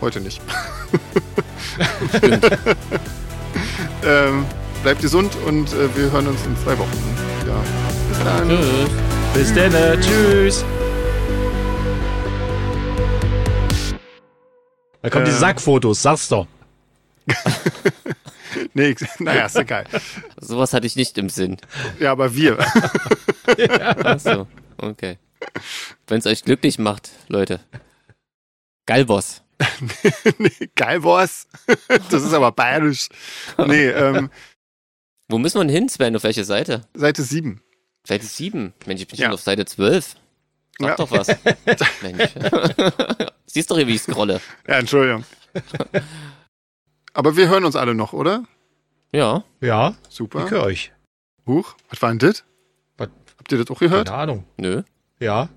heute nicht. ähm, bleibt gesund und äh, wir hören uns in zwei Wochen wieder. Bis dann. Tschüss. Bis dann. Tschüss. Da kommen die Ähm. Sackfotos, sag's doch. Nee, naja, ist egal. Sowas hatte ich nicht im Sinn. Ja, aber wir. Achso, okay. Wenn es euch glücklich macht, Leute. Galbos. nee, geil, Boss. Das ist aber bayerisch. Nee, ähm, Wo müssen wir denn hin, Sven? Auf welche Seite? Seite 7. Seite 7. Mensch, ich bin Ja. schon auf Seite 12. Sag Ja. doch was. Mensch. Siehst doch, wie ich scrolle. Ja, Entschuldigung. Aber wir hören uns alle noch, oder? Ja. Ja, ich Super. höre euch. Huch, was war denn das? Habt ihr das auch gehört? Keine Ahnung. Nö. Ja.